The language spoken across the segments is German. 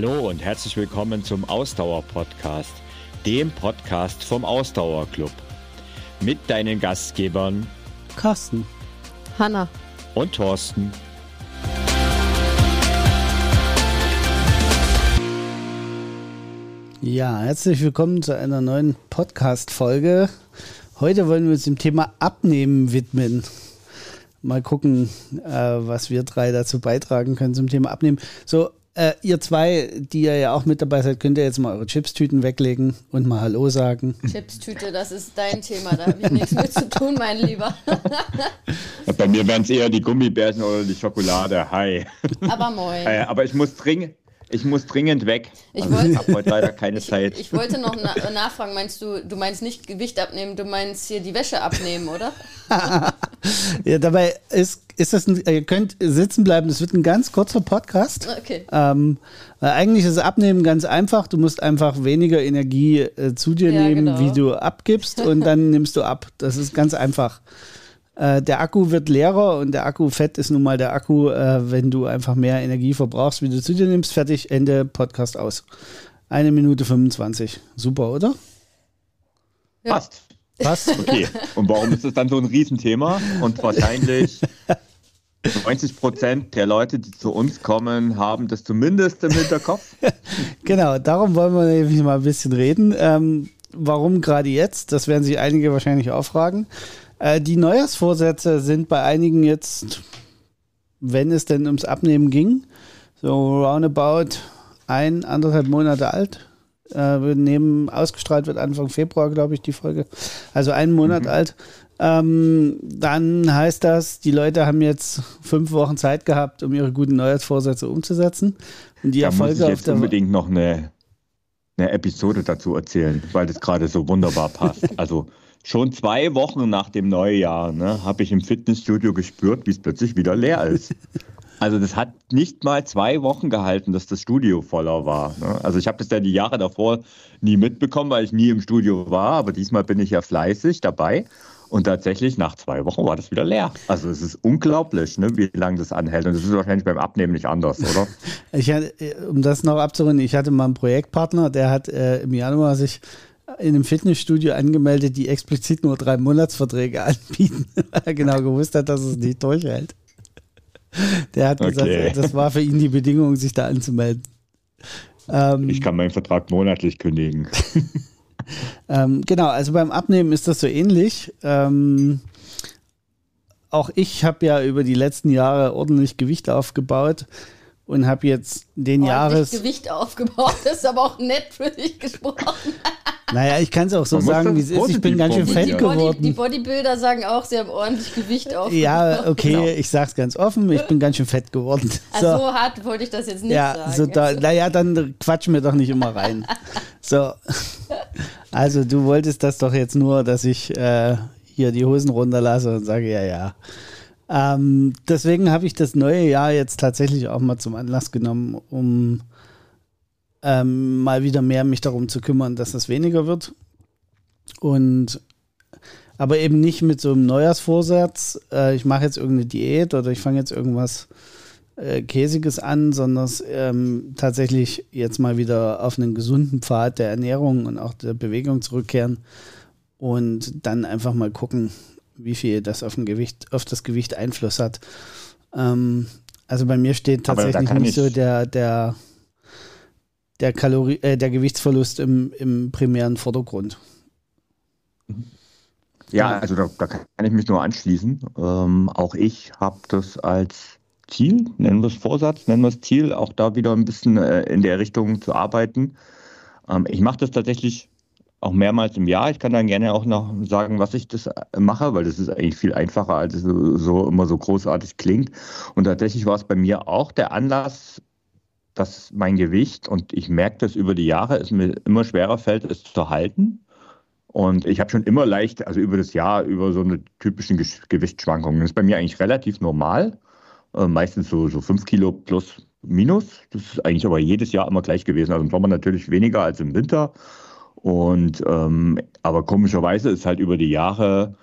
Hallo und herzlich willkommen zum Ausdauer-Podcast, dem Podcast vom Ausdauerclub. Mit deinen Gastgebern Carsten, Hanna und Thorsten. Ja, herzlich willkommen zu einer neuen Podcast-Folge. Heute wollen wir uns dem Thema Abnehmen widmen. Mal gucken, äh, was wir drei dazu beitragen können zum Thema Abnehmen. So, äh, ihr zwei, die ihr ja auch mit dabei seid, könnt ihr jetzt mal eure Chipstüten weglegen und mal Hallo sagen. Chipstüte, das ist dein Thema, da habe ich nichts mit zu tun, mein Lieber. Bei mir wären es eher die Gummibärchen oder die Schokolade. Hi. Aber moin. Äh, aber ich muss dringend. Ich muss dringend weg. Ich Also wollte- ich habe heute leider keine Ich, Zeit. ich wollte noch na nachfragen, meinst du, du meinst nicht Gewicht abnehmen, du meinst hier die Wäsche abnehmen, oder? Ja, dabei ist, ist das ein, ihr könnt sitzen bleiben, es wird ein ganz kurzer Podcast. Okay. Ähm, eigentlich ist Abnehmen ganz einfach. Du musst einfach weniger Energie äh, zu dir Ja, nehmen, genau. wie du abgibst, und dann nimmst du ab. Das ist ganz einfach. Äh, der Akku wird leerer und der Akku Fett ist nun mal der Akku, äh, wenn du einfach mehr Energie verbrauchst, wie du zu dir nimmst. Fertig, Ende, Podcast aus. Eine Minute 25. Super, oder? Passt. Passt? Okay. Und warum ist das dann so ein Riesenthema? Und wahrscheinlich 90 Prozent der Leute, die zu uns kommen, haben das zumindest im Hinterkopf. Genau, darum wollen wir nämlich mal ein bisschen reden. Ähm, warum gerade jetzt? Das werden sich einige wahrscheinlich auch fragen. Äh, die Neujahrsvorsätze sind bei einigen jetzt, wenn es denn ums Abnehmen ging, so roundabout ein, anderthalb Monate alt. Äh, wir nehmen, ausgestrahlt wird Anfang Februar, glaube ich, die Folge. Also einen Monat alt. Ähm, dann heißt das, die Leute haben jetzt fünf Wochen Zeit gehabt, um ihre guten Neujahrsvorsätze umzusetzen. Und die Da muss ich Erfolge jetzt unbedingt noch eine, eine Episode dazu erzählen, weil das gerade so wunderbar passt. Also schon zwei Wochen nach dem Neujahr ne, habe ich im Fitnessstudio gespürt, wie es plötzlich wieder leer ist. Also das hat nicht mal zwei Wochen gehalten, dass das Studio voller war. Ne? Also ich habe das ja die Jahre davor nie mitbekommen, weil ich nie im Studio war, aber diesmal bin ich ja fleißig dabei. Und tatsächlich nach zwei Wochen war das wieder leer. Also es ist unglaublich, ne, wie lange das anhält. Und das ist wahrscheinlich beim Abnehmen nicht anders, oder? Ich hatte, um das noch abzurunden, ich hatte mal einen Projektpartner, der hat äh, im Januar sich in einem Fitnessstudio angemeldet, die explizit nur drei Monatsverträge anbieten, weil er genau gewusst hat, dass es nicht durchhält. Der hat gesagt, Okay. das war für ihn die Bedingung, sich da anzumelden. Ähm, Ich kann meinen Vertrag monatlich kündigen. Ähm, genau, also beim Abnehmen ist das so ähnlich. Ähm, auch ich habe ja über die letzten Jahre ordentlich Gewicht aufgebaut und habe jetzt den Ordentlich Jahres. Gewicht aufgebaut, das ist aber auch nett für dich gesprochen. Naja, ich kann es auch so Man sagen, wie es ist. Ich bin ganz schön fett die. Body, die geworden. Bodybuilder sagen auch, sie haben ordentlich Gewicht aufgebaut. Ja, okay, Genau. ich sag's ganz offen, ich bin ganz schön fett geworden. Also so hart wollte ich das jetzt nicht ja, sagen. so da, naja, dann quatschen wir doch nicht immer rein. So, also du wolltest das doch jetzt nur, dass ich äh, hier die Hosen runterlasse und sage, ja, ja. Ähm, deswegen habe ich das neue Jahr jetzt tatsächlich auch mal zum Anlass genommen, um ähm, mal wieder mehr mich darum zu kümmern, dass es weniger wird. Und aber eben nicht mit so einem Neujahrsvorsatz, äh, ich mache jetzt irgendeine Diät oder ich fange jetzt irgendwas äh, Käsiges an, sondern ähm, tatsächlich jetzt mal wieder auf einen gesunden Pfad der Ernährung und auch der Bewegung zurückkehren und dann einfach mal gucken, wie viel das auf, Gewicht, auf das Gewicht Einfluss hat. Ähm, also bei mir steht tatsächlich nicht ich- so der, der, der, Kalorie, äh, der Gewichtsverlust im, im primären Vordergrund. Ja, also da, da kann ich mich nur anschließen. Ähm, auch ich habe das als Ziel, nennen wir es Vorsatz, nennen wir es Ziel, auch da wieder ein bisschen äh, in der Richtung zu arbeiten. Ähm, ich mache das tatsächlich auch mehrmals im Jahr. Ich kann dann gerne auch noch sagen, was ich das äh, mache, weil das ist eigentlich viel einfacher, als es so, immer so großartig klingt. Und tatsächlich war es bei mir auch der Anlass, dass mein Gewicht, und ich merke das über die Jahre, es mir immer schwerer fällt, es zu halten. Und ich habe schon immer leicht, also über das Jahr, über so eine typischen Gewichtsschwankungen. Das ist bei mir eigentlich relativ normal. Äh, meistens so, so 5 Kilo plus minus. Das ist eigentlich aber jedes Jahr immer gleich gewesen. Also im Sommer natürlich weniger als im Winter. Und ähm, aber komischerweise ist halt über die Jahre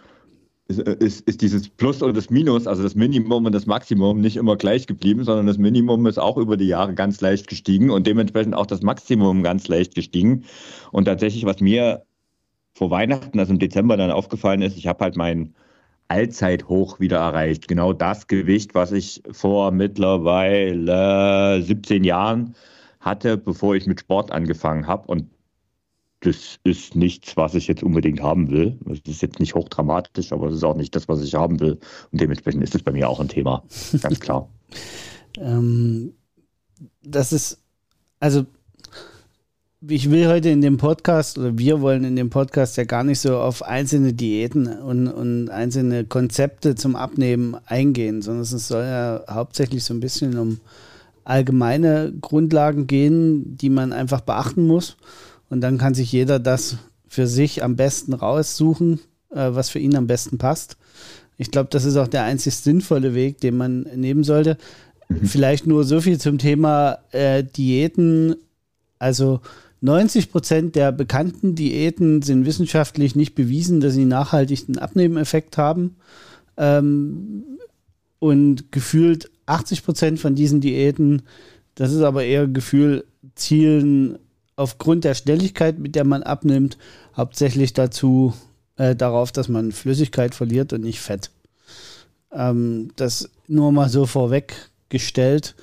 ist, ist, ist, dieses Plus und das Minus, also das Minimum und das Maximum, nicht immer gleich geblieben, sondern das Minimum ist auch über die Jahre ganz leicht gestiegen und dementsprechend auch das Maximum ganz leicht gestiegen. Und tatsächlich, was mir vor Weihnachten, also im Dezember dann aufgefallen ist, ich habe halt mein Allzeithoch wieder erreicht. Genau das Gewicht, was ich vor mittlerweile 17 Jahren hatte, bevor ich mit Sport angefangen habe. Und das ist nichts, was ich jetzt unbedingt haben will. Es ist jetzt nicht hochdramatisch, aber es ist auch nicht das, was ich haben will. Und dementsprechend ist es bei mir auch ein Thema. Ganz klar. ähm, das ist, also ich will heute in dem Podcast, oder wir wollen in dem Podcast ja gar nicht so auf einzelne Diäten und, und einzelne Konzepte zum Abnehmen eingehen, sondern es soll ja hauptsächlich so ein bisschen um allgemeine Grundlagen gehen, die man einfach beachten muss. Und dann kann sich jeder das für sich am besten raussuchen, äh, was für ihn am besten passt. Ich glaube, das ist auch der einzig sinnvolle Weg, den man nehmen sollte. Mhm. Vielleicht nur so viel zum Thema äh, Diäten. Also 90 Prozent der bekannten Diäten sind wissenschaftlich nicht bewiesen, dass sie nachhaltig einen Abnehmeffekt haben. Ähm, und gefühlt 80 Prozent von diesen Diäten, das ist aber eher Gefühl, zielen aufgrund der Schnelligkeit, mit der man abnimmt, hauptsächlich dazu, äh, darauf, dass man Flüssigkeit verliert und nicht Fett. Ähm, das nur mal so vorweggestellt,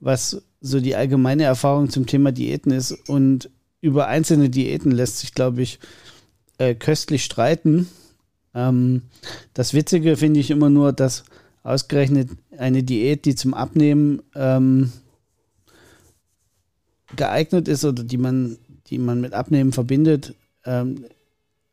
was so die allgemeine Erfahrung zum Thema Diäten ist. Und über einzelne Diäten lässt sich, glaube ich, äh, köstlich streiten. Ähm, das Witzige finde ich immer nur, dass ausgerechnet eine Diät, die zum Abnehmen ähm, geeignet ist oder die man, die man mit Abnehmen verbindet, ähm,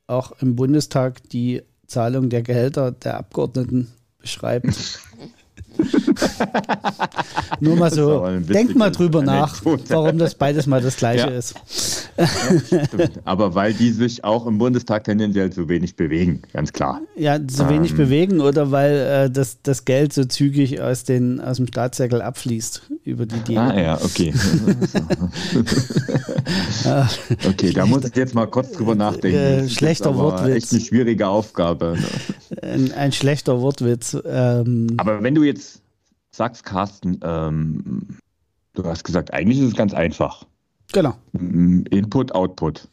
auch im Bundestag die Zahlung der Gehälter der Abgeordneten beschreibt. Nur mal so, denk mal drüber nach, warum das beides mal das gleiche ja. ist. Ja, Aber weil die sich auch im Bundestag tendenziell so wenig bewegen, ganz klar. Ja, so wenig ähm. bewegen oder weil äh, das, das Geld so zügig aus, den, aus dem Staatssäckel abfließt über die Diät. Ah ja, okay. okay, da muss ich jetzt mal kurz drüber nachdenken. Äh, schlechter Wortwitz. Echt eine schwierige Aufgabe. Ein, ein schlechter Wortwitz. Ähm. Aber wenn du jetzt sagst, Carsten, ähm, du hast gesagt, eigentlich ist es ganz einfach. Genau. Input, Output.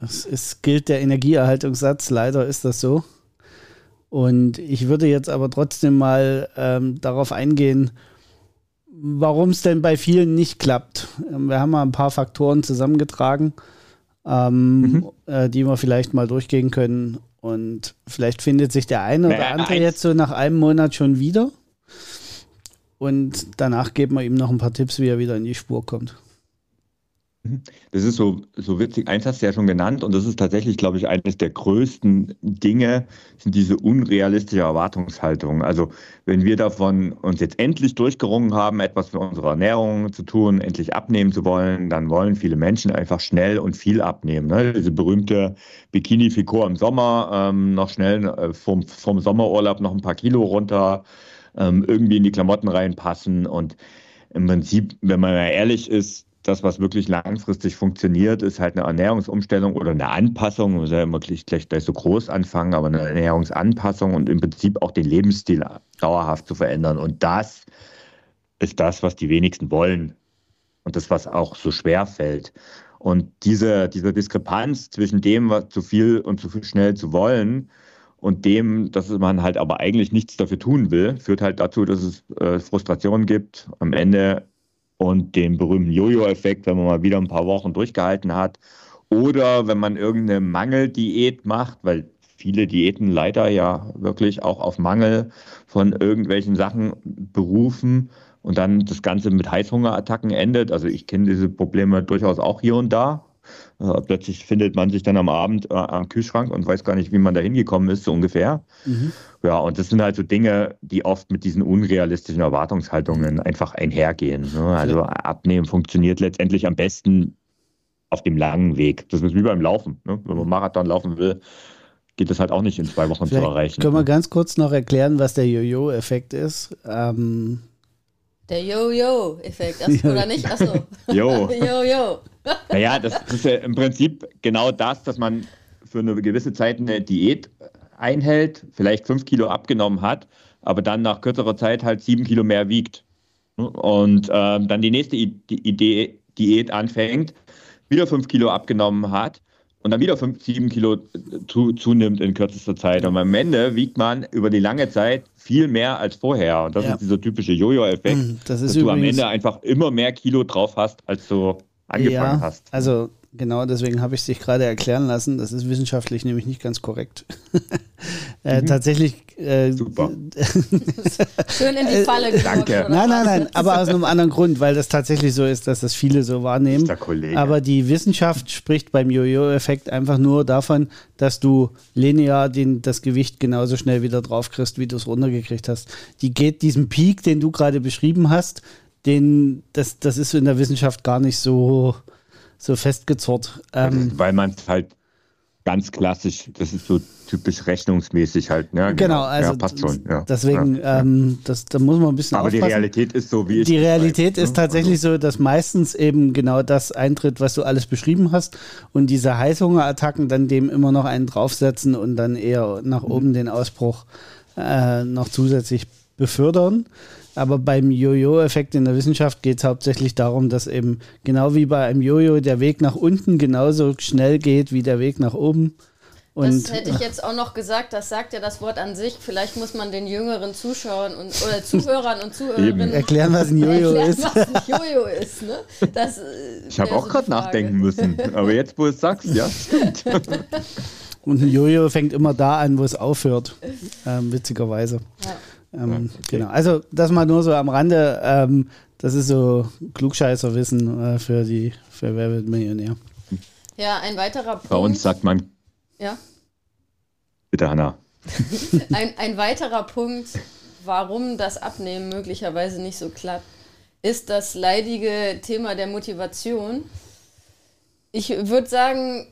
Es ist, gilt der Energieerhaltungssatz, leider ist das so. Und ich würde jetzt aber trotzdem mal ähm, darauf eingehen, warum es denn bei vielen nicht klappt. Wir haben mal ein paar Faktoren zusammengetragen, ähm, mhm. äh, die wir vielleicht mal durchgehen können. Und vielleicht findet sich der eine oder andere jetzt so nach einem Monat schon wieder. Und danach geben wir ihm noch ein paar Tipps, wie er wieder in die Spur kommt. Mhm. Das ist so, so witzig. Eins hast du ja schon genannt und das ist tatsächlich, glaube ich, eines der größten Dinge, sind diese unrealistische Erwartungshaltung. Also wenn wir davon uns jetzt endlich durchgerungen haben, etwas für unsere Ernährung zu tun, endlich abnehmen zu wollen, dann wollen viele Menschen einfach schnell und viel abnehmen. Ne? Diese berühmte Bikini-Figur im Sommer, ähm, noch schnell äh, vom, vom Sommerurlaub noch ein paar Kilo runter, ähm, irgendwie in die Klamotten reinpassen und im Prinzip, wenn man mal ehrlich ist, das, was wirklich langfristig funktioniert, ist halt eine Ernährungsumstellung oder eine Anpassung. Man muss ja immer gleich, gleich, gleich so groß anfangen, aber eine Ernährungsanpassung und im Prinzip auch den Lebensstil dauerhaft zu verändern. Und das ist das, was die wenigsten wollen und das, was auch so schwer fällt. Und diese, diese Diskrepanz zwischen dem, was zu viel und zu viel schnell zu wollen, und dem, dass man halt aber eigentlich nichts dafür tun will, führt halt dazu, dass es äh, Frustration gibt. Am Ende und den berühmten Jojo-Effekt, wenn man mal wieder ein paar Wochen durchgehalten hat. Oder wenn man irgendeine Mangeldiät macht, weil viele Diäten leider ja wirklich auch auf Mangel von irgendwelchen Sachen berufen und dann das Ganze mit Heißhungerattacken endet. Also ich kenne diese Probleme durchaus auch hier und da. Äh, plötzlich findet man sich dann am Abend äh, am Kühlschrank und weiß gar nicht, wie man da hingekommen ist, so ungefähr. Mhm. Ja, und das sind halt so Dinge, die oft mit diesen unrealistischen Erwartungshaltungen einfach einhergehen. Ne? Also Abnehmen funktioniert letztendlich am besten auf dem langen Weg. Das ist wie beim Laufen. Ne? Wenn man Marathon laufen will, geht das halt auch nicht in zwei Wochen Vielleicht zu erreichen. Können wir ganz kurz noch erklären, was der Jojo-Effekt ist? Ähm der Yo-Yo-Effekt, oder nicht? Achso. Jo. Yo-Yo. Naja, das ist ja im Prinzip genau das, dass man für eine gewisse Zeit eine Diät einhält, vielleicht fünf Kilo abgenommen hat, aber dann nach kürzerer Zeit halt sieben Kilo mehr wiegt. Und ähm, dann die nächste Idee, Diät anfängt, wieder fünf Kilo abgenommen hat und dann wieder fünf, sieben Kilo äh, zu, zunimmt in kürzester Zeit. Und am Ende wiegt man über die lange Zeit viel mehr als vorher. Und das ja. ist dieser typische Jojo-Effekt, hm, das dass du am Ende einfach immer mehr Kilo drauf hast, als du angefangen ja, hast. Also Genau, deswegen habe ich es dich gerade erklären lassen. Das ist wissenschaftlich nämlich nicht ganz korrekt. äh, mhm. Tatsächlich. Äh, Super. Schön in die Falle gelockt, Danke. Nein, nein, nein, aber aus einem anderen Grund, weil das tatsächlich so ist, dass das viele so wahrnehmen. Der Kollege. Aber die Wissenschaft spricht beim Jojo-Effekt einfach nur davon, dass du linear den, das Gewicht genauso schnell wieder drauf kriegst, wie du es runtergekriegt hast. Die geht diesen Peak, den du gerade beschrieben hast, den, das, das ist in der Wissenschaft gar nicht so so festgezurrt. Ähm, Weil man es halt ganz klassisch, das ist so typisch rechnungsmäßig halt. Ne? Genau, also ja, passt schon. Ja. deswegen, ja. Ähm, das, da muss man ein bisschen Aber aufpassen. die Realität ist so, wie ich Die Realität weiß, ist ne? tatsächlich also. so, dass meistens eben genau das eintritt, was du alles beschrieben hast und diese Heißhungerattacken dann dem immer noch einen draufsetzen und dann eher nach mhm. oben den Ausbruch äh, noch zusätzlich befördern. Aber beim Jojo-Effekt in der Wissenschaft geht es hauptsächlich darum, dass eben genau wie bei einem Jojo der Weg nach unten genauso schnell geht wie der Weg nach oben. Und, das hätte ich jetzt auch noch gesagt, das sagt ja das Wort an sich. Vielleicht muss man den jüngeren Zuschauern und oder Zuhörern und Zuhörerinnen erklären, was ein Jojo erklären, ist. Was ein Jojo ist ne? das, äh, ich habe auch so gerade nachdenken müssen, aber jetzt, wo du es sagst, ja, stimmt. Und ein Jojo fängt immer da an, wo es aufhört, ähm, witzigerweise. Ja. Ähm, okay. Genau. Also das mal nur so am Rande. Ähm, das ist so Klugscheißerwissen äh, für die für Wer wird Millionär. Ja, ein weiterer Punkt. Bei uns sagt man. Ja. Bitte, Hanna. ein, ein weiterer Punkt, warum das Abnehmen möglicherweise nicht so klappt, ist das leidige Thema der Motivation. Ich würde sagen,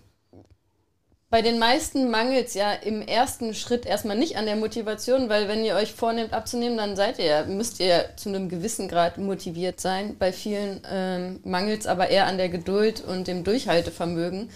bei den meisten mangelt es ja im ersten Schritt erstmal nicht an der Motivation, weil wenn ihr euch vornehmt abzunehmen, dann seid ihr, müsst ihr zu einem gewissen Grad motiviert sein. Bei vielen ähm, mangelt es aber eher an der Geduld und dem Durchhaltevermögen,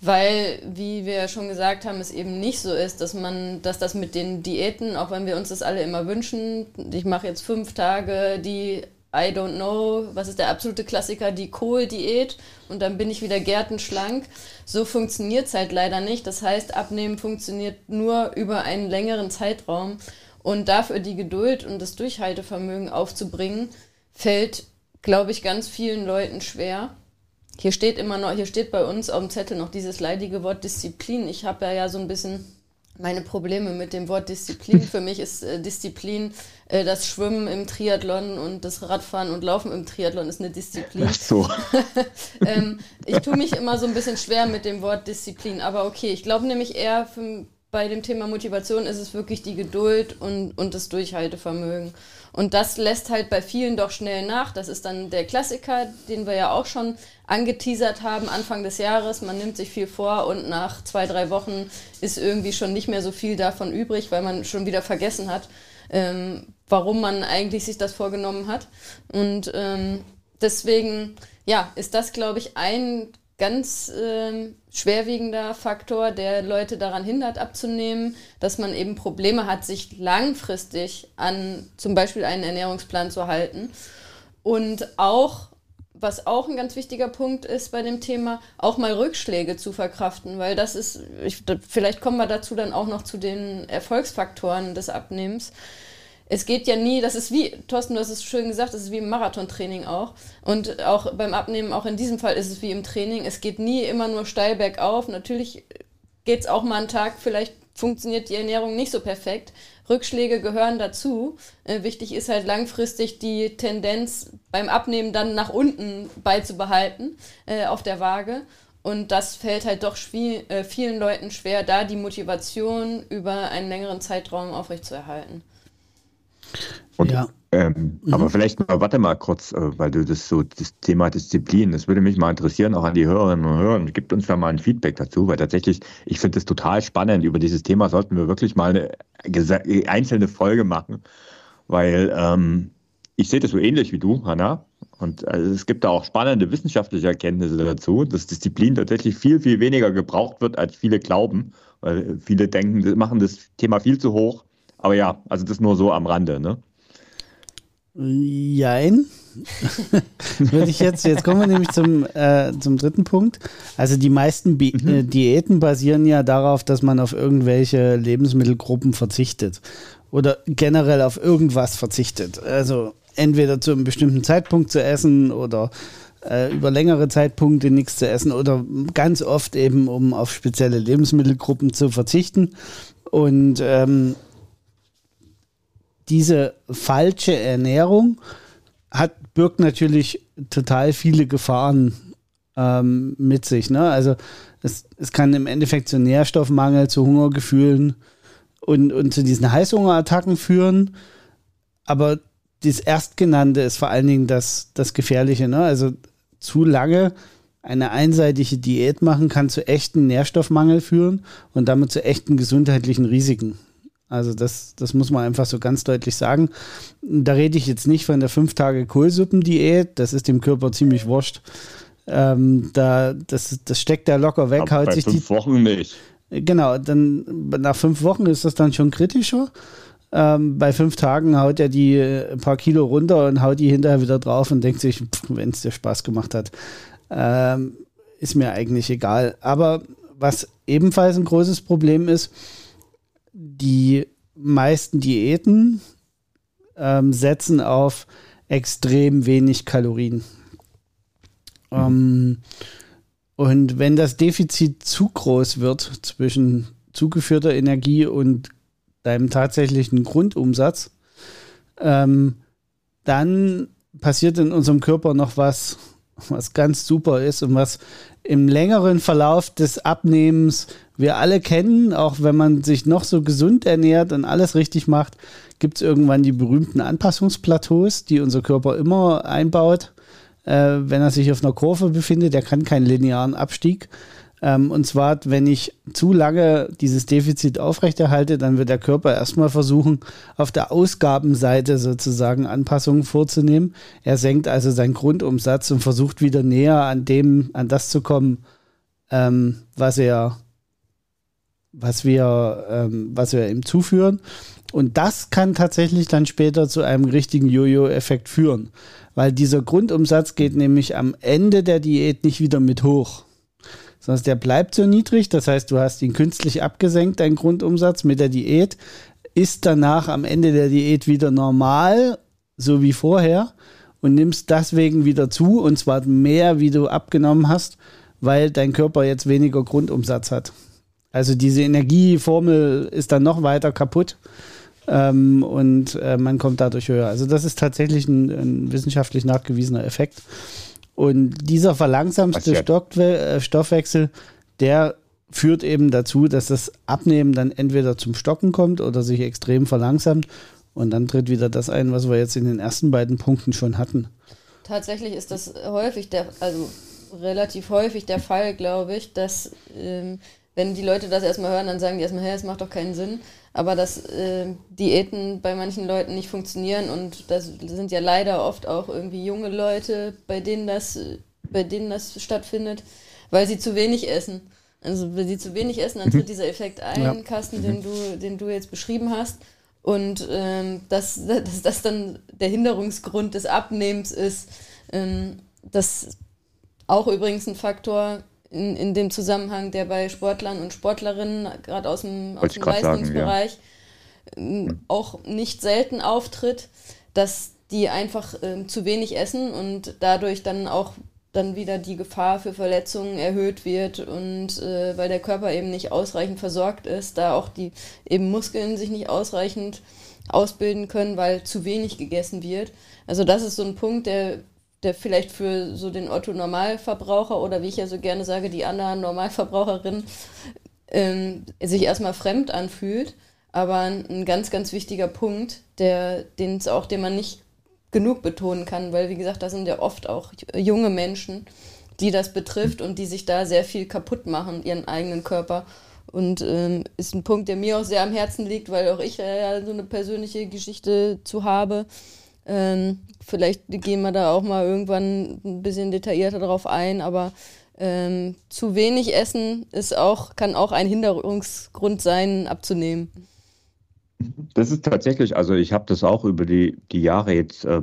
weil, wie wir schon gesagt haben, es eben nicht so ist, dass man, dass das mit den Diäten, auch wenn wir uns das alle immer wünschen, ich mache jetzt fünf Tage die I don't know, was ist der absolute Klassiker, die Kohl-Diät und dann bin ich wieder gärtenschlank. So funktioniert es halt leider nicht. Das heißt, Abnehmen funktioniert nur über einen längeren Zeitraum und dafür die Geduld und das Durchhaltevermögen aufzubringen, fällt, glaube ich, ganz vielen Leuten schwer. Hier steht immer noch, hier steht bei uns auf dem Zettel noch dieses leidige Wort Disziplin. Ich habe ja, ja so ein bisschen meine Probleme mit dem Wort Disziplin. Für mich ist äh, Disziplin äh, das Schwimmen im Triathlon und das Radfahren und Laufen im Triathlon ist eine Disziplin. Ach so. ähm, ich tue mich immer so ein bisschen schwer mit dem Wort Disziplin, aber okay, ich glaube nämlich eher für, bei dem Thema Motivation ist es wirklich die Geduld und, und das Durchhaltevermögen. Und das lässt halt bei vielen doch schnell nach. Das ist dann der Klassiker, den wir ja auch schon angeteasert haben Anfang des Jahres. Man nimmt sich viel vor und nach zwei, drei Wochen ist irgendwie schon nicht mehr so viel davon übrig, weil man schon wieder vergessen hat, ähm, warum man eigentlich sich das vorgenommen hat. Und ähm, deswegen, ja, ist das, glaube ich, ein ganz äh, schwerwiegender Faktor, der Leute daran hindert abzunehmen, dass man eben Probleme hat, sich langfristig an zum Beispiel einen Ernährungsplan zu halten. Und auch, was auch ein ganz wichtiger Punkt ist bei dem Thema, auch mal Rückschläge zu verkraften, weil das ist, ich, vielleicht kommen wir dazu dann auch noch zu den Erfolgsfaktoren des Abnehmens es geht ja nie, das ist wie, Thorsten, du hast es schön gesagt, das ist wie im Marathontraining auch. Und auch beim Abnehmen, auch in diesem Fall ist es wie im Training. Es geht nie immer nur steil bergauf. Natürlich geht es auch mal einen Tag, vielleicht funktioniert die Ernährung nicht so perfekt. Rückschläge gehören dazu. Äh, wichtig ist halt langfristig die Tendenz beim Abnehmen dann nach unten beizubehalten äh, auf der Waage. Und das fällt halt doch äh, vielen Leuten schwer, da die Motivation über einen längeren Zeitraum aufrechtzuerhalten. Und, ja. Ähm, mhm. Aber vielleicht mal, warte mal kurz, äh, weil du das so, das Thema Disziplin, das würde mich mal interessieren, auch an die Hörerinnen und Hörer. Gibt uns da mal ein Feedback dazu, weil tatsächlich, ich finde es total spannend. Über dieses Thema sollten wir wirklich mal eine einzelne Folge machen, weil ähm, ich sehe das so ähnlich wie du, Hanna. und also es gibt da auch spannende wissenschaftliche Erkenntnisse dazu, dass Disziplin tatsächlich viel, viel weniger gebraucht wird, als viele glauben. Weil viele denken, machen das Thema viel zu hoch. Aber ja, also das nur so am Rande, ne? Jein. Würde ich jetzt, jetzt kommen wir nämlich zum, äh, zum dritten Punkt. Also die meisten Bi mhm. äh, Diäten basieren ja darauf, dass man auf irgendwelche Lebensmittelgruppen verzichtet oder generell auf irgendwas verzichtet. Also entweder zu einem bestimmten Zeitpunkt zu essen oder äh, über längere Zeitpunkte nichts zu essen oder ganz oft eben, um auf spezielle Lebensmittelgruppen zu verzichten. Und ähm, diese falsche Ernährung hat, birgt natürlich total viele Gefahren ähm, mit sich. Ne? Also es, es kann im Endeffekt zu Nährstoffmangel, zu Hungergefühlen und, und zu diesen Heißhungerattacken führen. Aber das Erstgenannte ist vor allen Dingen das, das Gefährliche. Ne? Also zu lange eine einseitige Diät machen kann zu echten Nährstoffmangel führen und damit zu echten gesundheitlichen Risiken. Also das, das muss man einfach so ganz deutlich sagen. Da rede ich jetzt nicht von der fünf Tage Kohlsuppendiät, das ist dem Körper ziemlich wurscht. Ähm, da, das, das steckt er locker weg, Aber haut bei sich fünf die. Wochen nicht. Genau, dann nach fünf Wochen ist das dann schon kritischer. Ähm, bei fünf Tagen haut er die äh, ein paar Kilo runter und haut die hinterher wieder drauf und denkt sich, wenn es dir Spaß gemacht hat, ähm, ist mir eigentlich egal. Aber was ebenfalls ein großes Problem ist, die meisten Diäten ähm, setzen auf extrem wenig Kalorien. Mhm. Ähm, und wenn das Defizit zu groß wird zwischen zugeführter Energie und deinem tatsächlichen Grundumsatz, ähm, dann passiert in unserem Körper noch was, was ganz super ist und was im längeren Verlauf des Abnehmens wir alle kennen, auch wenn man sich noch so gesund ernährt und alles richtig macht, gibt es irgendwann die berühmten Anpassungsplateaus, die unser Körper immer einbaut, äh, wenn er sich auf einer Kurve befindet. Der kann keinen linearen Abstieg. Ähm, und zwar, wenn ich zu lange dieses Defizit aufrechterhalte, dann wird der Körper erstmal versuchen, auf der Ausgabenseite sozusagen Anpassungen vorzunehmen. Er senkt also seinen Grundumsatz und versucht wieder näher an dem, an das zu kommen, ähm, was er, was wir, ähm, was wir ihm zuführen. Und das kann tatsächlich dann später zu einem richtigen Jojo-Effekt führen, weil dieser Grundumsatz geht nämlich am Ende der Diät nicht wieder mit hoch sondern der bleibt so niedrig. Das heißt, du hast ihn künstlich abgesenkt, dein Grundumsatz mit der Diät, ist danach am Ende der Diät wieder normal, so wie vorher, und nimmst deswegen wieder zu, und zwar mehr, wie du abgenommen hast, weil dein Körper jetzt weniger Grundumsatz hat. Also diese Energieformel ist dann noch weiter kaputt. Ähm, und äh, man kommt dadurch höher. Also das ist tatsächlich ein, ein wissenschaftlich nachgewiesener Effekt. Und dieser verlangsamste äh, Stoffwechsel, der führt eben dazu, dass das Abnehmen dann entweder zum Stocken kommt oder sich extrem verlangsamt. Und dann tritt wieder das ein, was wir jetzt in den ersten beiden Punkten schon hatten. Tatsächlich ist das häufig der, also relativ häufig der Fall, glaube ich, dass ähm, wenn die Leute das erstmal hören, dann sagen die erstmal, hey, das macht doch keinen Sinn aber dass äh, Diäten bei manchen Leuten nicht funktionieren und das sind ja leider oft auch irgendwie junge Leute, bei denen das, bei denen das stattfindet, weil sie zu wenig essen. Also wenn sie zu wenig essen, dann tritt dieser Effekt ein, ja. Carsten, den du, den du jetzt beschrieben hast. Und ähm, dass, dass das dann der Hinderungsgrund des Abnehmens ist, ähm, das auch übrigens ein Faktor, in, in dem Zusammenhang, der bei Sportlern und Sportlerinnen, gerade aus dem, aus dem Leistungsbereich, sagen, ja. auch nicht selten auftritt, dass die einfach äh, zu wenig essen und dadurch dann auch dann wieder die Gefahr für Verletzungen erhöht wird und äh, weil der Körper eben nicht ausreichend versorgt ist, da auch die eben Muskeln sich nicht ausreichend ausbilden können, weil zu wenig gegessen wird. Also das ist so ein Punkt, der der vielleicht für so den Otto-Normalverbraucher oder wie ich ja so gerne sage, die anderen Normalverbraucherin ähm, sich erstmal fremd anfühlt. Aber ein ganz, ganz wichtiger Punkt, der, den es auch, den man nicht genug betonen kann, weil wie gesagt, da sind ja oft auch junge Menschen, die das betrifft und die sich da sehr viel kaputt machen, ihren eigenen Körper. Und ähm, ist ein Punkt, der mir auch sehr am Herzen liegt, weil auch ich äh, ja so eine persönliche Geschichte zu habe Ähm, vielleicht gehen wir da auch mal irgendwann ein bisschen detaillierter drauf ein, aber ähm, zu wenig Essen ist auch, kann auch ein Hinderungsgrund sein, abzunehmen. Das ist tatsächlich, also ich habe das auch über die, die Jahre jetzt äh,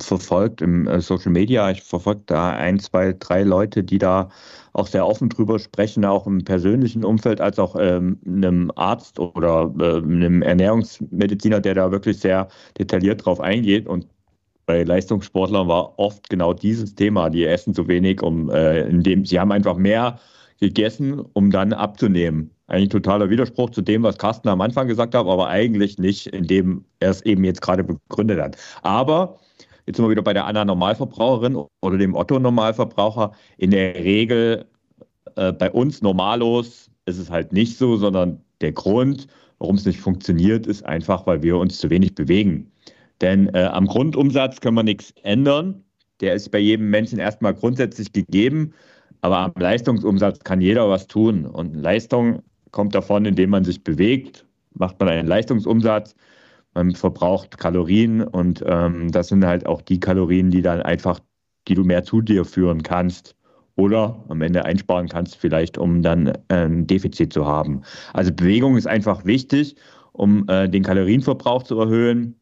verfolgt im äh, Social Media. Ich verfolge da ein, zwei, drei Leute, die da auch sehr offen drüber sprechen, auch im persönlichen Umfeld, als auch ähm, einem Arzt oder äh, einem Ernährungsmediziner, der da wirklich sehr detailliert drauf eingeht. Und bei Leistungssportlern war oft genau dieses Thema. Die essen zu wenig, um äh, indem sie haben einfach mehr gegessen, um dann abzunehmen. Eigentlich totaler Widerspruch zu dem, was Carsten am Anfang gesagt hat, aber eigentlich nicht, indem er es eben jetzt gerade begründet hat. Aber jetzt sind wir wieder bei der Anna Normalverbraucherin oder dem Otto Normalverbraucher. In der Regel äh, bei uns normallos ist es halt nicht so, sondern der Grund, warum es nicht funktioniert, ist einfach, weil wir uns zu wenig bewegen. Denn äh, am Grundumsatz können wir nichts ändern. Der ist bei jedem Menschen erstmal grundsätzlich gegeben. Aber am Leistungsumsatz kann jeder was tun. Und Leistung kommt davon, indem man sich bewegt, macht man einen Leistungsumsatz, man verbraucht Kalorien und ähm, das sind halt auch die Kalorien, die dann einfach, die du mehr zu dir führen kannst oder am Ende einsparen kannst, vielleicht um dann ein Defizit zu haben. Also Bewegung ist einfach wichtig, um äh, den Kalorienverbrauch zu erhöhen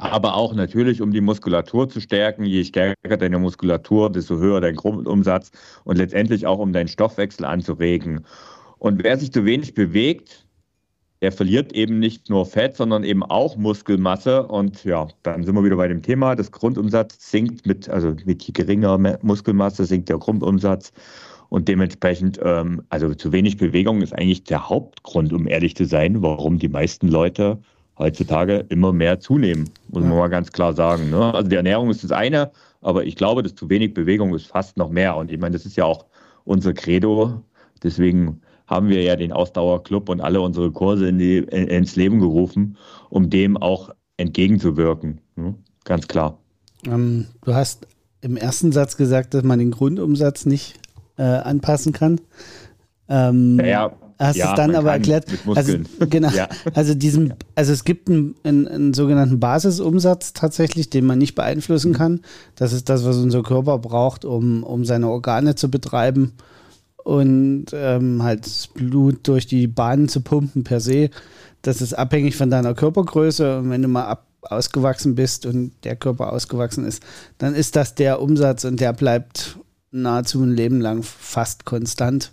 aber auch natürlich, um die Muskulatur zu stärken. Je stärker deine Muskulatur, desto höher dein Grundumsatz und letztendlich auch, um deinen Stoffwechsel anzuregen. Und wer sich zu wenig bewegt, der verliert eben nicht nur Fett, sondern eben auch Muskelmasse. Und ja, dann sind wir wieder bei dem Thema. Das Grundumsatz sinkt mit, also mit geringer Muskelmasse sinkt der Grundumsatz. Und dementsprechend, ähm, also zu wenig Bewegung ist eigentlich der Hauptgrund, um ehrlich zu sein, warum die meisten Leute heutzutage immer mehr zunehmen, muss man mal ganz klar sagen. Ne? Also die Ernährung ist das eine, aber ich glaube, dass zu wenig Bewegung ist fast noch mehr. Und ich meine, das ist ja auch unser Credo. Deswegen haben wir ja den Ausdauerclub und alle unsere Kurse in die, in, ins Leben gerufen, um dem auch entgegenzuwirken. Ne? Ganz klar. Ähm, du hast im ersten Satz gesagt, dass man den Grundumsatz nicht äh, anpassen kann. Ähm, naja, Hast ja, es dann aber erklärt. Also, genau. ja. Also diesen, also es gibt einen, einen, einen, sogenannten Basisumsatz tatsächlich, den man nicht beeinflussen kann. Das ist das, was unser Körper braucht, um, um seine Organe zu betreiben und ähm, halt das Blut durch die Bahnen zu pumpen per se. Das ist abhängig von deiner Körpergröße. Und wenn du mal ab, ausgewachsen bist und der Körper ausgewachsen ist, dann ist das der Umsatz und der bleibt nahezu ein Leben lang fast konstant.